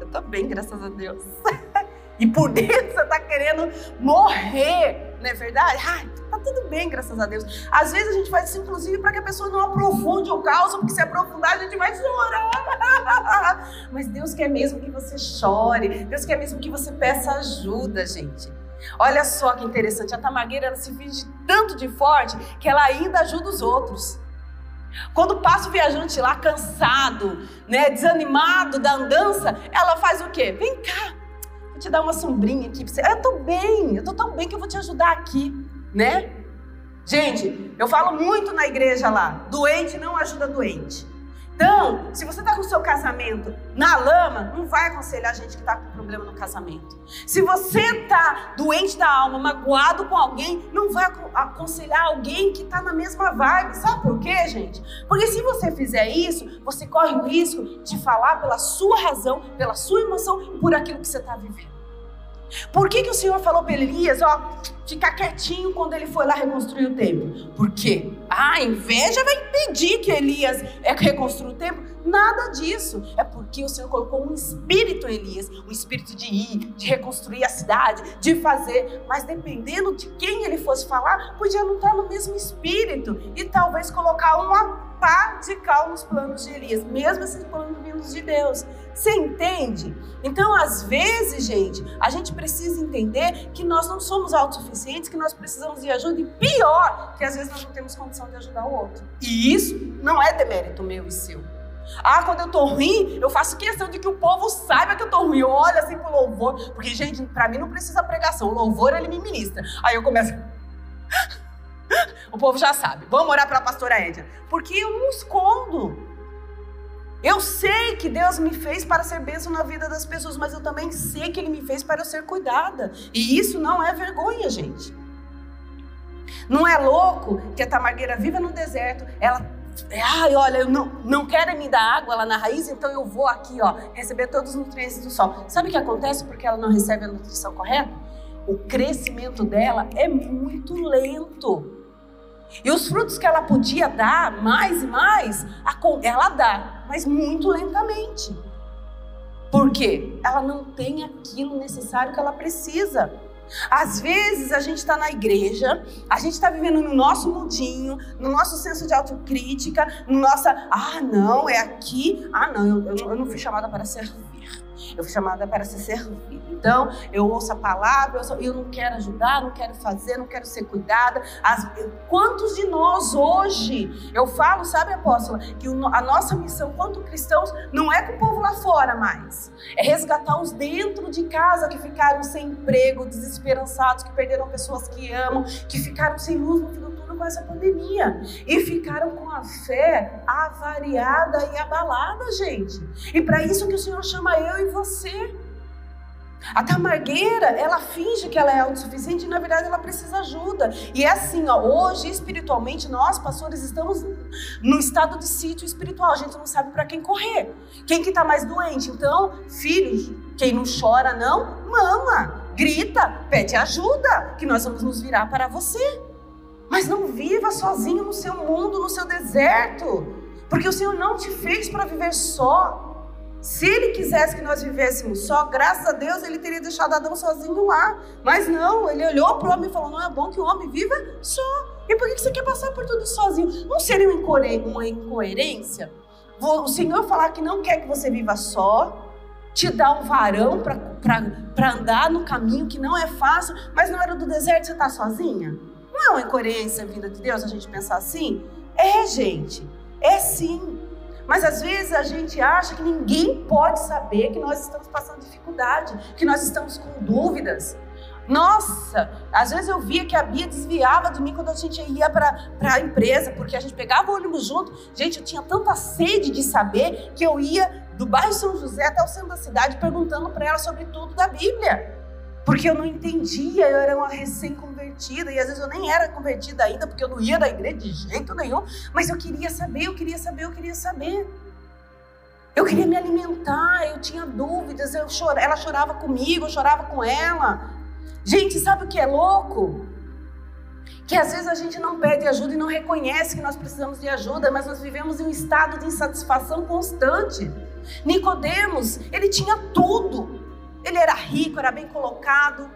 eu tô bem, graças a Deus. E por dentro você está querendo morrer, não é verdade? Ai, tá tudo bem, graças a Deus. Às vezes a gente faz isso, inclusive, para que a pessoa não aprofunde o caos, porque se aprofundar a gente vai chorar. Mas Deus quer mesmo que você chore, Deus quer mesmo que você peça ajuda, gente. Olha só que interessante, a tamagueira se finge tanto de forte que ela ainda ajuda os outros. Quando passa o viajante lá cansado, né, desanimado da andança, ela faz o quê? Vem cá, Vou te dar uma sombrinha aqui. Você. Eu tô bem, eu tô tão bem que eu vou te ajudar aqui, né? Gente, eu falo muito na igreja lá: doente não ajuda doente. Então, se você está com o seu casamento na lama, não vai aconselhar a gente que está com problema no casamento. Se você está doente da alma, magoado com alguém, não vai aconselhar alguém que está na mesma vibe. Sabe por quê, gente? Porque se você fizer isso, você corre o risco de falar pela sua razão, pela sua emoção, por aquilo que você está vivendo. Por que, que o Senhor falou para Elias, ó, ficar quietinho quando ele foi lá reconstruir o templo? Por quê? Ah, a inveja vai impedir que Elias é reconstrua o templo? Nada disso. É porque o Senhor colocou um espírito em Elias, um espírito de ir, de reconstruir a cidade, de fazer. Mas dependendo de quem ele fosse falar, podia não estar no mesmo espírito e talvez colocar uma pá de cal nos planos de Elias, mesmo esses planos vindos de Deus. Você entende? Então, às vezes, gente, a gente precisa entender que nós não somos autossuficientes, que nós precisamos de ajuda, e pior, que às vezes nós não temos condição de ajudar o outro. E isso não é demérito meu e seu. Ah, quando eu tô ruim, eu faço questão de que o povo saiba que eu tô ruim. Eu olho assim pro louvor, porque, gente, para mim não precisa pregação. O louvor, ele me ministra. Aí eu começo. O povo já sabe. Vamos orar para a pastora Edna. Porque eu não escondo. Eu sei que Deus me fez para ser bênção na vida das pessoas, mas eu também sei que Ele me fez para eu ser cuidada. E isso não é vergonha, gente. Não é louco que a tamargueira viva no deserto, ela Ai, olha, eu não, não quero me dar água lá na raiz, então eu vou aqui, ó, receber todos os nutrientes do sol. Sabe o que acontece porque ela não recebe a nutrição correta? O crescimento dela é muito lento. E os frutos que ela podia dar mais e mais, ela dá, mas muito lentamente. Por quê? Ela não tem aquilo necessário que ela precisa. Às vezes a gente está na igreja, a gente está vivendo no nosso mundinho, no nosso senso de autocrítica, no nossa, ah, não, é aqui, ah, não, eu, eu, não fui chamada para servir. Eu fui chamada para ser servida. Então, eu ouço a palavra, eu, eu não quero ajudar, não quero fazer, não quero ser cuidada. As, quantos de nós hoje, eu falo, sabe, apóstola, que o, a nossa missão quanto cristãos não é com o povo lá fora mais. É resgatar os dentro de casa que ficaram sem emprego, desesperançados, que perderam pessoas que amam, que ficaram sem luz no fim do com essa pandemia. E ficaram com a fé avariada e abalada, gente. E para isso que o Senhor chama eu e você. A tamargueira, ela finge que ela é autossuficiente e na verdade ela precisa ajuda. E é assim, ó, hoje espiritualmente nós, pastores, estamos no estado de sítio espiritual. A gente não sabe para quem correr. Quem que está mais doente? Então, filhos, quem não chora não, mama, grita, pede ajuda, que nós vamos nos virar para você. Mas não viva sozinho no seu mundo, no seu deserto, porque o Senhor não te fez para viver só. Se ele quisesse que nós vivêssemos só, graças a Deus ele teria deixado Adão sozinho lá. Mas não, ele olhou para o homem e falou: não é bom que o homem viva só. E por que você quer passar por tudo sozinho? Não seria uma incoerência? O Senhor falar que não quer que você viva só, te dá um varão para andar no caminho que não é fácil, mas na hora do deserto você está sozinha? Não é uma incoerência a vida de Deus a gente pensar assim? É, gente, é sim. Mas às vezes a gente acha que ninguém pode saber que nós estamos passando dificuldade, que nós estamos com dúvidas. Nossa, às vezes eu via que a Bia desviava de mim quando a gente ia para a empresa, porque a gente pegava o ônibus junto. Gente, eu tinha tanta sede de saber que eu ia do bairro São José até o centro da cidade perguntando para ela sobre tudo da Bíblia. Porque eu não entendia, eu era uma recém-convertida, e às vezes eu nem era convertida ainda, porque eu não ia da igreja de jeito nenhum, mas eu queria saber, eu queria saber, eu queria saber. Eu queria me alimentar, eu tinha dúvidas, eu chorava, ela chorava comigo, eu chorava com ela. Gente, sabe o que é louco? Que às vezes a gente não pede ajuda e não reconhece que nós precisamos de ajuda, mas nós vivemos em um estado de insatisfação constante. Nicodemos, ele tinha tudo. Ele era rico, era bem colocado.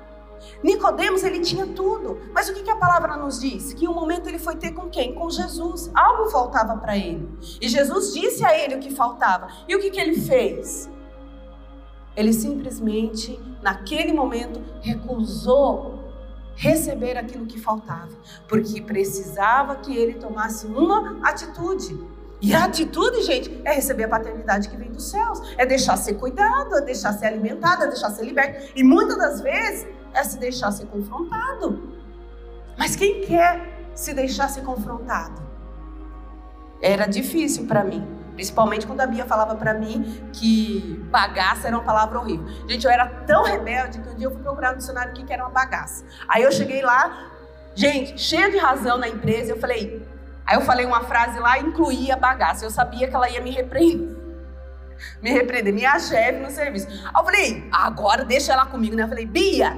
Nicodemos, ele tinha tudo. Mas o que, que a palavra nos diz? Que um momento ele foi ter com quem? Com Jesus. Algo faltava para ele. E Jesus disse a ele o que faltava. E o que, que ele fez? Ele simplesmente, naquele momento, recusou receber aquilo que faltava, porque precisava que ele tomasse uma atitude. E a atitude, gente, é receber a paternidade que vem dos céus. É deixar ser cuidado, é deixar ser alimentado, é deixar ser liberto. E muitas das vezes é se deixar ser confrontado. Mas quem quer se deixar ser confrontado? Era difícil para mim. Principalmente quando a Bia falava para mim que bagaça era uma palavra horrível. Gente, eu era tão rebelde que um dia eu fui procurar no dicionário o que era uma bagaça. Aí eu cheguei lá, gente, cheia de razão na empresa, eu falei, Aí eu falei uma frase lá, incluía bagaça. Eu sabia que ela ia me repreender. Me repreender, minha chefe no serviço. Aí eu falei, agora deixa ela comigo, né? Eu falei, Bia,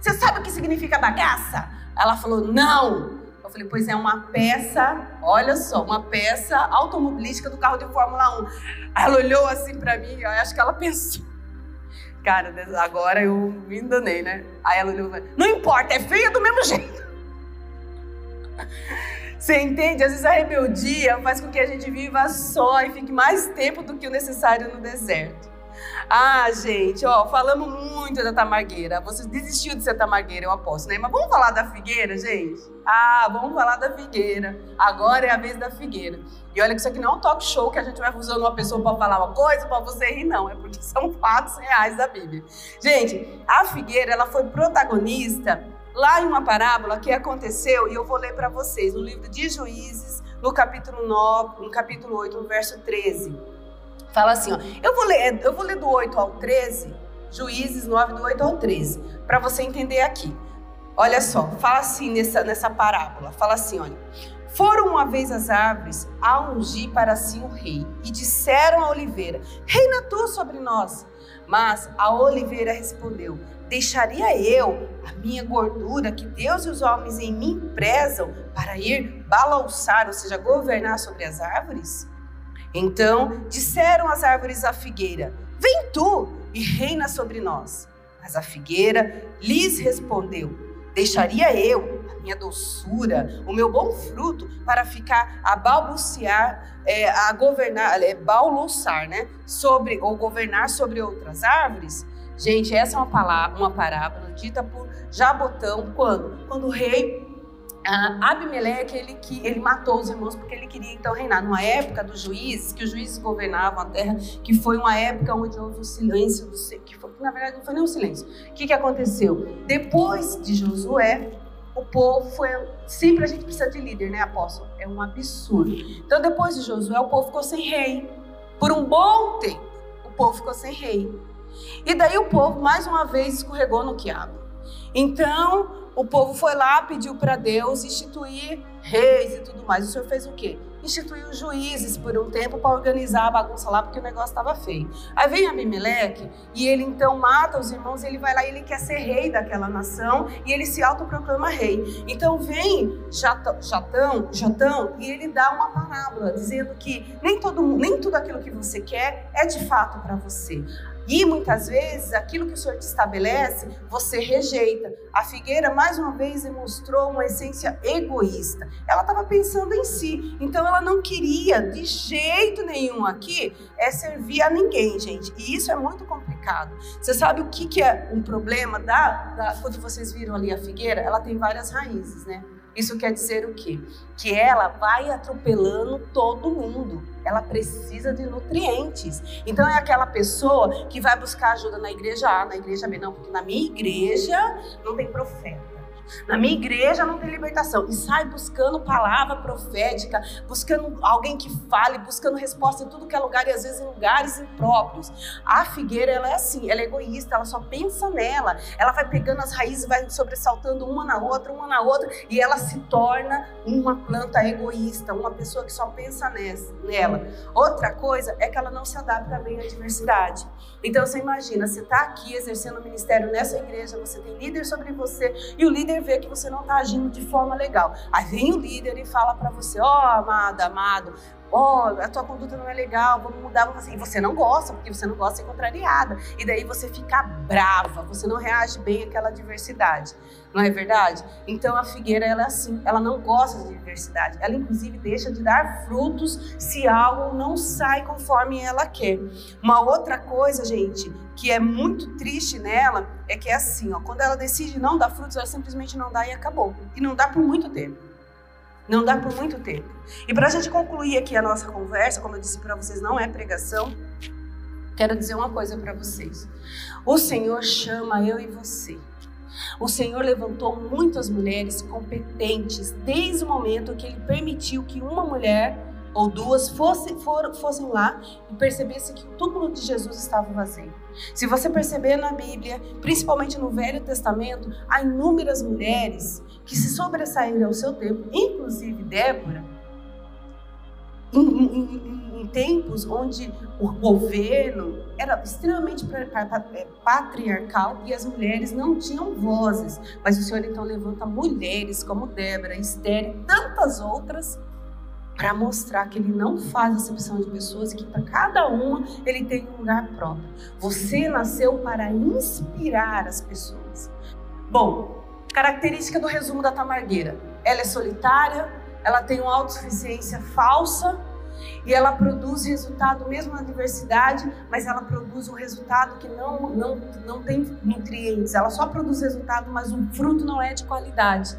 você sabe o que significa bagaça? Ela falou, não. Eu falei, pois é uma peça, olha só, uma peça automobilística do carro de Fórmula 1. Aí ela olhou assim pra mim, eu acho que ela pensou. Cara, agora eu me enganei, né? Aí ela olhou e falou, não importa, é feia do mesmo jeito. Você entende? Às vezes a rebeldia faz com que a gente viva só e fique mais tempo do que o necessário no deserto. Ah, gente, ó, falamos muito da tamargueira. Você desistiu de ser tamargueira, eu aposto, né? Mas vamos falar da figueira, gente? Ah, vamos falar da figueira. Agora é a vez da figueira. E olha que isso aqui não é um talk show que a gente vai usando uma pessoa para falar uma coisa para você rir, não. É porque são fatos reais da Bíblia. Gente, a figueira, ela foi protagonista lá em uma parábola que aconteceu, e eu vou ler para vocês, no livro de Juízes, no capítulo 9, no capítulo 8, no verso 13. Fala assim, ó, eu vou ler, eu vou ler do 8 ao 13, Juízes 9, do 8 ao 13, para você entender aqui. Olha só, fala assim nessa, nessa parábola, fala assim, olha. Foram uma vez as árvores a ungir para si o rei, e disseram à oliveira: Reina tu sobre nós. Mas a oliveira respondeu: Deixaria eu a minha gordura que Deus e os homens em mim prezam para ir balançar, ou seja, governar sobre as árvores? Então disseram as árvores à figueira: Vem tu e reina sobre nós. Mas a figueira lhes respondeu: Deixaria eu a minha doçura, o meu bom fruto, para ficar a balbuciar, é, a governar, é, balançar, né? Sobre, ou governar sobre outras árvores? Gente, essa é uma, palavra, uma parábola dita por Jabotão quando? Quando o rei Abimeleque, ele, que, ele matou os irmãos porque ele queria então reinar. Numa época dos juízes, que os juízes governavam a terra, que foi uma época onde houve o silêncio, do, que, foi, na verdade não foi nem um silêncio. O que, que aconteceu? Depois de Josué, o povo foi. Sempre a gente precisa de líder, né, apóstolo? É um absurdo. Então, depois de Josué, o povo ficou sem rei. Por um bom tempo, o povo ficou sem rei. E daí o povo, mais uma vez, escorregou no quiabo. Então, o povo foi lá, pediu para Deus instituir reis e tudo mais. O Senhor fez o quê? Instituiu juízes por um tempo para organizar a bagunça lá, porque o negócio estava feio. Aí vem Abimeleque e ele então mata os irmãos, ele vai lá e ele quer ser rei daquela nação e ele se autoproclama rei. Então vem Jatão, Jatão, e ele dá uma parábola dizendo que nem todo nem tudo aquilo que você quer é de fato para você. E muitas vezes aquilo que o Senhor te estabelece, você rejeita. A figueira, mais uma vez, demonstrou uma essência egoísta. Ela estava pensando em si. Então ela não queria, de jeito nenhum aqui, é servir a ninguém, gente. E isso é muito complicado. Você sabe o que, que é um problema da, da. Quando vocês viram ali a figueira, ela tem várias raízes, né? Isso quer dizer o quê? Que ela vai atropelando todo mundo. Ela precisa de nutrientes. Então é aquela pessoa que vai buscar ajuda na igreja A, na igreja B. Não, porque na minha igreja não tem profeta. Na minha igreja não tem libertação. E sai buscando palavra profética, buscando alguém que fale, buscando resposta em tudo que é lugar e às vezes em lugares impróprios. A figueira, ela é assim, ela é egoísta, ela só pensa nela. Ela vai pegando as raízes, vai sobressaltando uma na outra, uma na outra, e ela se torna uma planta egoísta, uma pessoa que só pensa nela. Outra coisa é que ela não se adapta bem à diversidade. Então você imagina, você está aqui exercendo o ministério nessa igreja, você tem líder sobre você, e o líder vê que você não está agindo de forma legal. Aí vem o líder e fala para você: Ó, oh, amada, amado, ó, oh, a tua conduta não é legal, vamos mudar, vamos assim. E você não gosta, porque você não gosta de ser contrariada. E daí você fica brava, você não reage bem àquela diversidade. Não é verdade? Então a figueira ela é assim, ela não gosta de diversidade. Ela inclusive deixa de dar frutos se algo não sai conforme ela quer. Uma outra coisa, gente, que é muito triste nela é que é assim, ó, quando ela decide não dar frutos, ela simplesmente não dá e acabou. E não dá por muito tempo. Não dá por muito tempo. E para a gente concluir aqui a nossa conversa, como eu disse para vocês, não é pregação. Quero dizer uma coisa para vocês. O Senhor chama eu e você. O Senhor levantou muitas mulheres competentes desde o momento que Ele permitiu que uma mulher ou duas fossem, for, fossem lá e percebessem que o túmulo de Jesus estava vazio. Se você perceber na Bíblia, principalmente no Velho Testamento, há inúmeras mulheres que se sobressaíram ao seu tempo, inclusive Débora, em, em, em, tempos onde o governo era extremamente é, patriarcal e as mulheres não tinham vozes. Mas o Senhor então levanta mulheres como Débora, Esther e tantas outras para mostrar que ele não faz acepção de pessoas e que para cada uma ele tem um lugar próprio. Você nasceu para inspirar as pessoas. Bom, característica do resumo da tamargueira: ela é solitária, ela tem uma autossuficiência falsa e ela produz resultado mesmo na diversidade, mas ela produz um resultado que não, não, não tem nutrientes. Ela só produz resultado, mas o fruto não é de qualidade.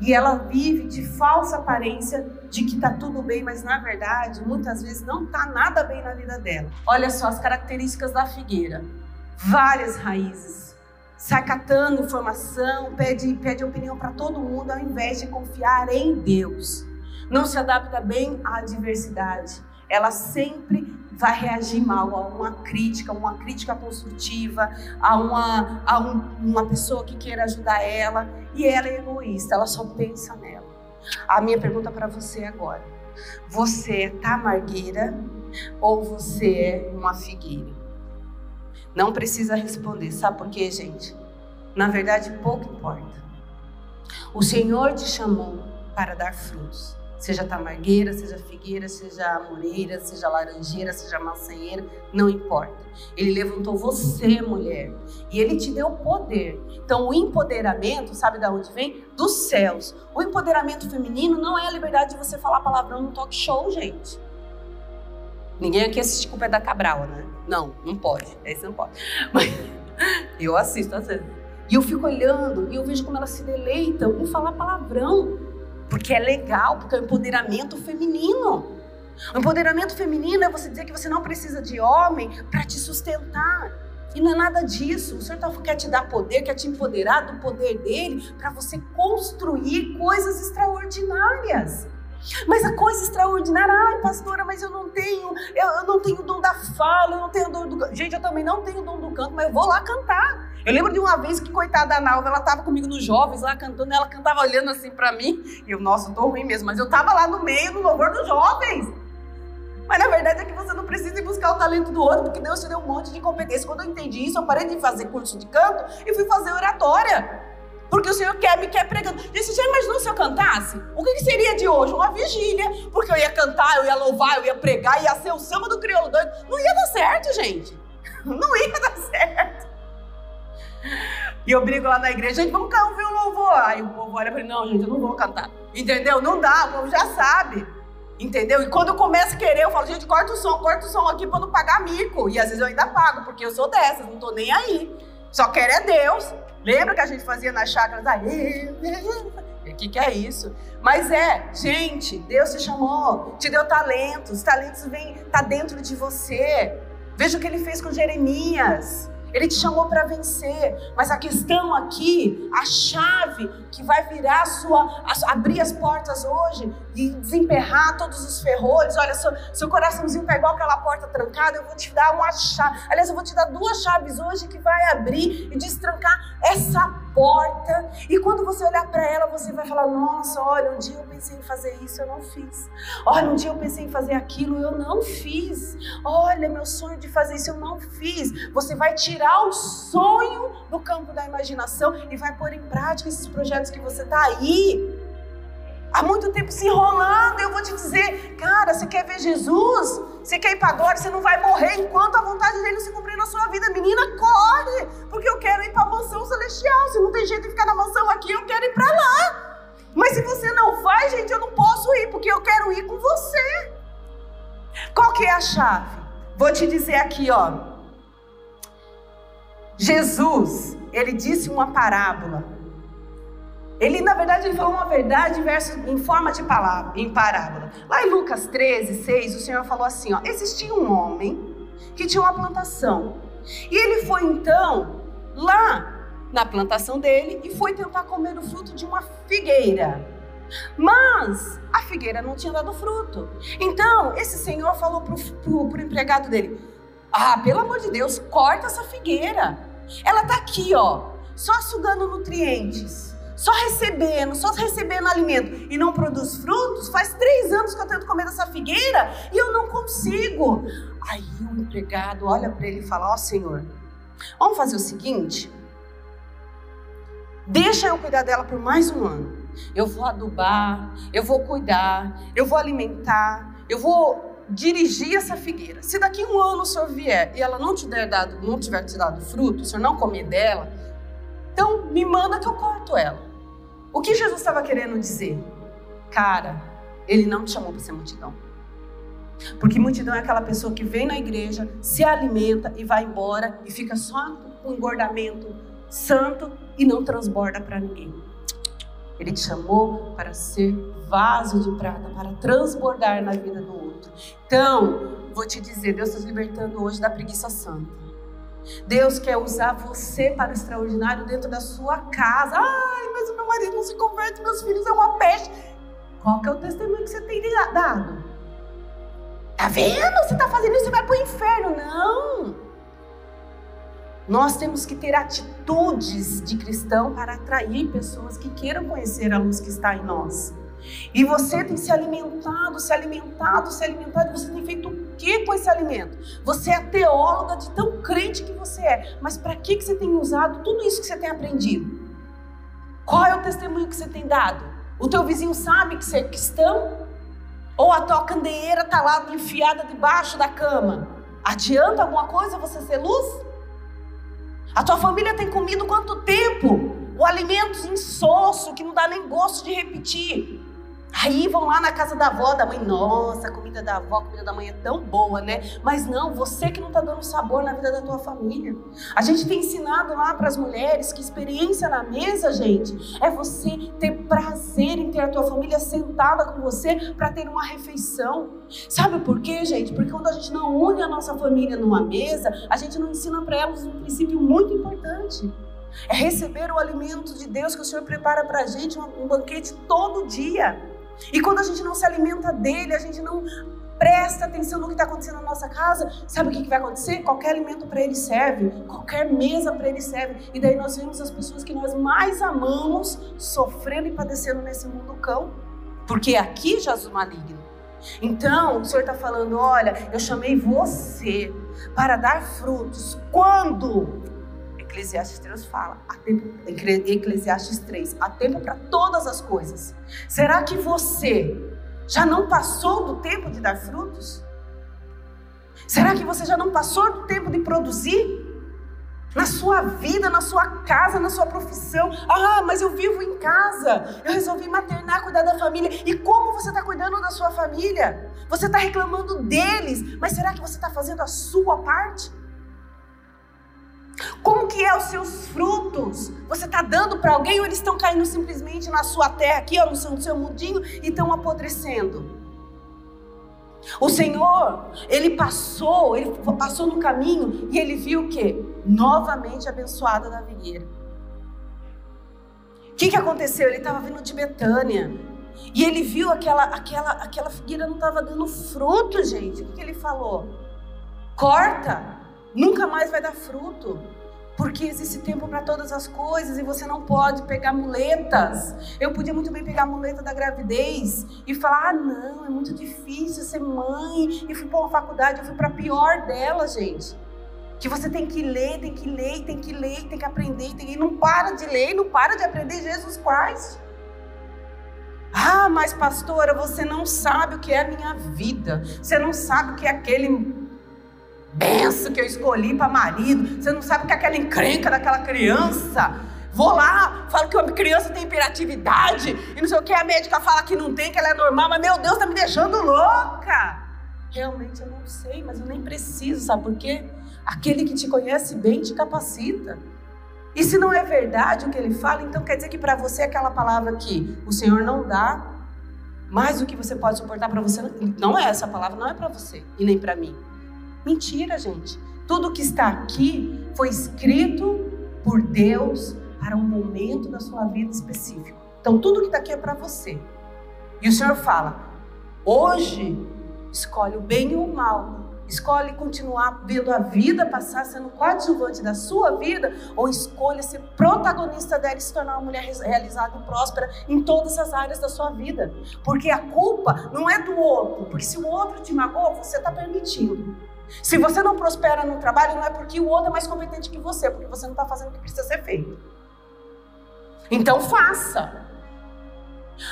E ela vive de falsa aparência de que está tudo bem, mas na verdade, muitas vezes não está nada bem na vida dela. Olha só as características da figueira: várias raízes, sai catando informação, pede, pede opinião para todo mundo, ao invés de confiar em Deus não se adapta bem à adversidade. Ela sempre vai reagir mal a uma crítica, uma crítica construtiva, a uma, a um, uma pessoa que queira ajudar ela. E ela é egoísta, ela só pensa nela. A minha pergunta para você agora: você é tamargueira ou você é uma figueira? Não precisa responder, sabe por quê, gente? Na verdade, pouco importa. O Senhor te chamou para dar frutos. Seja tamargueira, seja figueira, seja amoreira, seja laranjeira, seja maçanheira, não importa. Ele levantou você, mulher, e ele te deu poder. Então, o empoderamento, sabe de onde vem? Dos céus. O empoderamento feminino não é a liberdade de você falar palavrão no talk show, gente. Ninguém aqui assiste o pé da Cabral, né? Não, não pode. Esse não pode. Mas eu assisto às vezes. E eu fico olhando e eu vejo como elas se deleitam em falar palavrão porque é legal, porque é o empoderamento feminino. O empoderamento feminino é você dizer que você não precisa de homem para te sustentar. E não é nada disso. O Senhor tá, quer te dar poder, quer te empoderar do poder dele para você construir coisas extraordinárias. Mas a coisa extraordinária, ai pastora, mas eu não tenho, eu, eu não tenho dom da fala, eu não tenho dom do Gente, eu também não tenho dom do canto, mas eu vou lá cantar. Eu lembro de uma vez que, coitada da Nalva, ela estava comigo nos jovens lá cantando, ela cantava olhando assim para mim, e eu, nossa, eu tô ruim mesmo, mas eu estava lá no meio, no louvor dos jovens. Mas na verdade é que você não precisa ir buscar o talento do outro, porque Deus te deu um monte de competência. Quando eu entendi isso, eu parei de fazer curso de canto e fui fazer oratória. Porque o Senhor quer, me quer pregando. E você já imaginou se eu cantasse? O que, que, seria de hoje? Uma vigília. Porque eu ia cantar, eu ia louvar, eu ia pregar, ia ser o samba do crioulo doido. Não ia dar certo, gente. Não ia dar certo. E eu brigo lá na igreja, gente, vamos ouvir um louvor. Aí o povo olha para mim, não, gente, eu não vou cantar. Entendeu? Não dá, o povo já sabe. Entendeu? E quando eu começo a querer, eu falo, gente, corta o som, corta o som aqui para não pagar mico. E às vezes eu ainda pago, porque eu sou dessas, não tô nem aí. Só quero é Deus. Lembra que a gente fazia nas chácaras aí? O que, que é isso? Mas é, gente, Deus te chamou, te deu talentos, os talentos vêm, tá dentro de você. Veja o que ele fez com Jeremias. Ele te chamou para vencer, mas a questão aqui, a chave que vai virar a sua, a, abrir as portas hoje e desemperrar todos os ferrolhos. Olha, seu, seu coraçãozinho tá igual aquela porta trancada. Eu vou te dar uma chave. Aliás, eu vou te dar duas chaves hoje que vai abrir e destrancar essa porta. E quando você olhar para ela, você vai falar: Nossa, olha, um dia eu pensei em fazer isso, eu não fiz. Olha, um dia eu pensei em fazer aquilo, eu não fiz. Olha, meu sonho de fazer isso, eu não fiz. Você vai tirar o sonho do campo da imaginação e vai pôr em prática esses projetos que você está aí há muito tempo se enrolando. Eu vou te dizer, cara, você quer ver Jesus? Você quer ir para agora? Você não vai morrer enquanto a vontade dele não se cumprir na sua vida. Menina, corre! Porque eu quero ir para a mansão celestial. Se não tem jeito de ficar na mansão aqui, eu quero ir para lá. Mas se você não vai, gente, eu não posso ir, porque eu quero ir com você. Qual que é a chave? Vou te dizer aqui, ó. Jesus, ele disse uma parábola ele, na verdade, ele falou uma verdade em forma de palavra, em parábola. Lá em Lucas 13, 6, o Senhor falou assim: ó, existia um homem que tinha uma plantação. E ele foi então lá na plantação dele e foi tentar comer o fruto de uma figueira. Mas a figueira não tinha dado fruto. Então, esse senhor falou para o empregado dele: Ah, pelo amor de Deus, corta essa figueira. Ela está aqui, ó, só sugando nutrientes só recebendo, só recebendo alimento e não produz frutos, faz três anos que eu tento comer dessa figueira e eu não consigo. Aí o empregado olha para ele e fala: Ó oh, Senhor, vamos fazer o seguinte, deixa eu cuidar dela por mais um ano. Eu vou adubar, eu vou cuidar, eu vou alimentar, eu vou dirigir essa figueira. Se daqui um ano o senhor vier e ela não tiver dado, não tiver te dado fruto, o senhor não comer dela, então me manda que eu corto ela. O que Jesus estava querendo dizer? Cara, Ele não te chamou para ser multidão. Porque multidão é aquela pessoa que vem na igreja, se alimenta e vai embora e fica só com engordamento santo e não transborda para ninguém. Ele te chamou para ser vaso de prata, para transbordar na vida do outro. Então, vou te dizer, Deus está te libertando hoje da preguiça santa. Deus quer usar você para o extraordinário dentro da sua casa. Ai, mas o meu marido não se converte, meus filhos é uma peste. Qual que é o testemunho que você tem dado? Tá vendo? Você tá fazendo isso, você vai pro inferno. Não! Nós temos que ter atitudes de cristão para atrair pessoas que queiram conhecer a luz que está em nós. E você tem se alimentado, se alimentado, se alimentado. Você tem feito o que com esse alimento? Você é teóloga de tão crente que você é. Mas para que, que você tem usado tudo isso que você tem aprendido? Qual é o testemunho que você tem dado? O teu vizinho sabe que você é cristão? Ou a tua candeeira está lá enfiada debaixo da cama? Adianta alguma coisa você ser luz? A tua família tem comido quanto tempo? O alimento insosso que não dá nem gosto de repetir. Aí vão lá na casa da avó, da mãe, nossa, a comida da avó, a comida da mãe é tão boa, né? Mas não, você que não está dando sabor na vida da tua família. A gente tem ensinado lá para as mulheres que experiência na mesa, gente, é você ter prazer em ter a tua família sentada com você para ter uma refeição. Sabe por quê, gente? Porque quando a gente não une a nossa família numa mesa, a gente não ensina para elas um princípio muito importante. É receber o alimento de Deus que o Senhor prepara para a gente, um banquete todo dia. E quando a gente não se alimenta dele, a gente não presta atenção no que está acontecendo na nossa casa, sabe o que, que vai acontecer? Qualquer alimento para ele serve, qualquer mesa para ele serve. E daí nós vemos as pessoas que nós mais amamos sofrendo e padecendo nesse mundo cão. Porque aqui o maligno. Então, o Senhor está falando: olha, eu chamei você para dar frutos. Quando? Eclesiastes 3 fala, tempo, Eclesiastes 3, há tempo para todas as coisas. Será que você já não passou do tempo de dar frutos? Será que você já não passou do tempo de produzir? Na sua vida, na sua casa, na sua profissão. Ah, mas eu vivo em casa. Eu resolvi maternar, cuidar da família. E como você está cuidando da sua família? Você está reclamando deles, mas será que você está fazendo a sua parte? Como que é os seus frutos? Você está dando para alguém ou eles estão caindo simplesmente na sua terra aqui, ó, no seu, seu mundinho e estão apodrecendo? O Senhor, ele passou, ele passou no caminho e ele viu o que? Novamente abençoada da videira. O que, que aconteceu? Ele estava vindo de Betânia. E ele viu aquela, aquela, aquela figueira não estava dando fruto, gente. O que, que ele falou? Corta, nunca mais vai dar fruto. Porque existe tempo para todas as coisas e você não pode pegar muletas. Eu podia muito bem pegar a muleta da gravidez e falar: ah, não, é muito difícil ser mãe. E fui para uma faculdade, eu fui para a pior dela, gente. Que você tem que ler, tem que ler, tem que ler, tem que aprender, tem e não para de ler, não para de aprender Jesus Christ. Ah, mas pastora, você não sabe o que é a minha vida. Você não sabe o que é aquele benção que eu escolhi para marido. Você não sabe o que é aquela encrenca daquela criança. Vou lá, falo que uma criança tem hiperatividade e não sei o que, a médica fala que não tem, que ela é normal, mas meu Deus, tá me deixando louca. Realmente eu não sei, mas eu nem preciso, sabe por quê? Aquele que te conhece bem te capacita. E se não é verdade o que ele fala, então quer dizer que para você aquela palavra que o Senhor não dá mais do que você pode suportar para você, não é essa palavra, não é para você e nem para mim. Mentira, gente. Tudo que está aqui foi escrito por Deus para um momento da sua vida específico. Então, tudo que está aqui é para você. E o Senhor fala: hoje, escolhe o bem e o mal. Escolhe continuar vendo a vida passar, sendo coadjuvante da sua vida, ou escolha ser protagonista dela e se tornar uma mulher realizada e próspera em todas as áreas da sua vida. Porque a culpa não é do outro, porque se o outro te magoou, você está permitindo. Se você não prospera no trabalho, não é porque o outro é mais competente que você, porque você não está fazendo o que precisa ser feito. Então faça.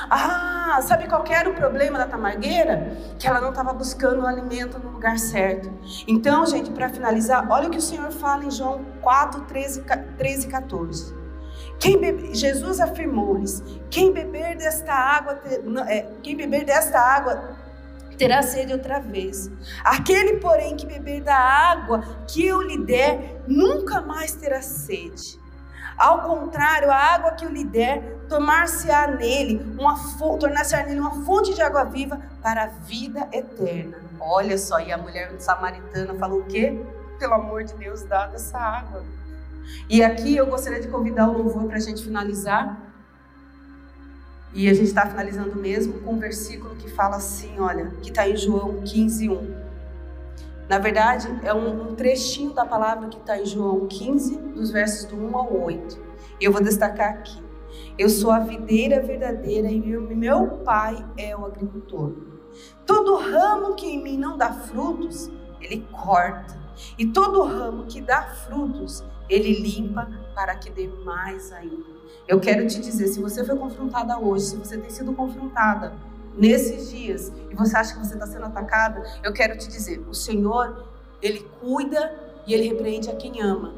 Ah, sabe qual era o problema da tamargueira? Que ela não estava buscando o alimento no lugar certo. Então, gente, para finalizar, olha o que o Senhor fala em João 4, 13, 13 e 14. Quem bebe... Jesus afirmou-lhes: quem beber desta água, é, quem beber desta água terá sede outra vez. Aquele, porém, que beber da água que eu lhe der, nunca mais terá sede. Ao contrário, a água que eu lhe der, tomar-se-á nele, tornar-se-á nele uma fonte de água viva para a vida eterna. Olha só, e a mulher samaritana falou o quê? Pelo amor de Deus, dá dessa água. E aqui eu gostaria de convidar o louvor para a gente finalizar. E a gente está finalizando mesmo com um versículo que fala assim, olha, que está em João 15, 1. Na verdade, é um, trechinho da palavra que está em João 15, dos versos do 1 ao 8. E eu vou destacar aqui. Eu sou a videira verdadeira e meu, meu pai é o agricultor. Todo ramo que em mim não dá frutos, ele corta. E todo ramo que dá frutos, ele limpa para que dê mais ainda. Eu quero te dizer, se você foi confrontada hoje, se você tem sido confrontada nesses dias e você acha que você está sendo atacada, eu quero te dizer, o Senhor, Ele cuida e Ele repreende a quem ama.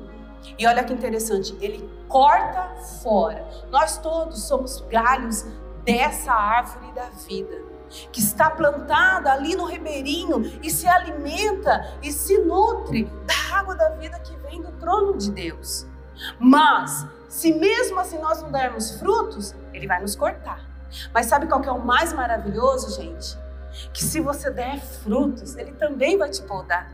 E olha que interessante, Ele corta fora. Nós todos somos galhos dessa árvore da vida, que está plantada ali no ribeirinho e se alimenta e se nutre da água da vida que vem do trono de Deus. Mas, se mesmo assim nós não dermos frutos, Ele vai nos cortar. Mas sabe qual que é o mais maravilhoso, gente? Que se você der frutos, ele também vai te podar.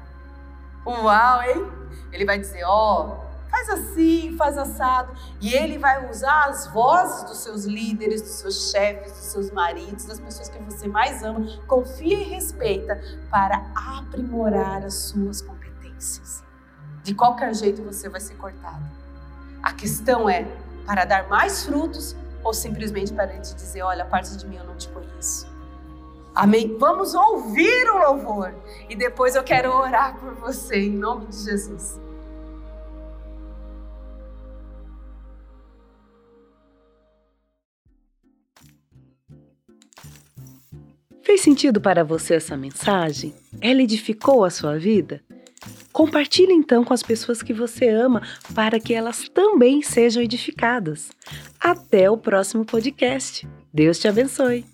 Uau, hein? Ele vai dizer, ó, oh, faz assim, faz assado. E ele vai usar as vozes dos seus líderes, dos seus chefes, dos seus maridos, das pessoas que você mais ama, confia e respeita para aprimorar as suas competências. De qualquer jeito você vai ser cortado. A questão é para dar mais frutos ou simplesmente para ele te dizer: olha, parte de mim eu não te conheço. Amém? Vamos ouvir o louvor e depois eu quero orar por você em nome de Jesus. Fez sentido para você essa mensagem? Ela edificou a sua vida? Compartilhe então com as pessoas que você ama para que elas também sejam edificadas. Até o próximo podcast. Deus te abençoe.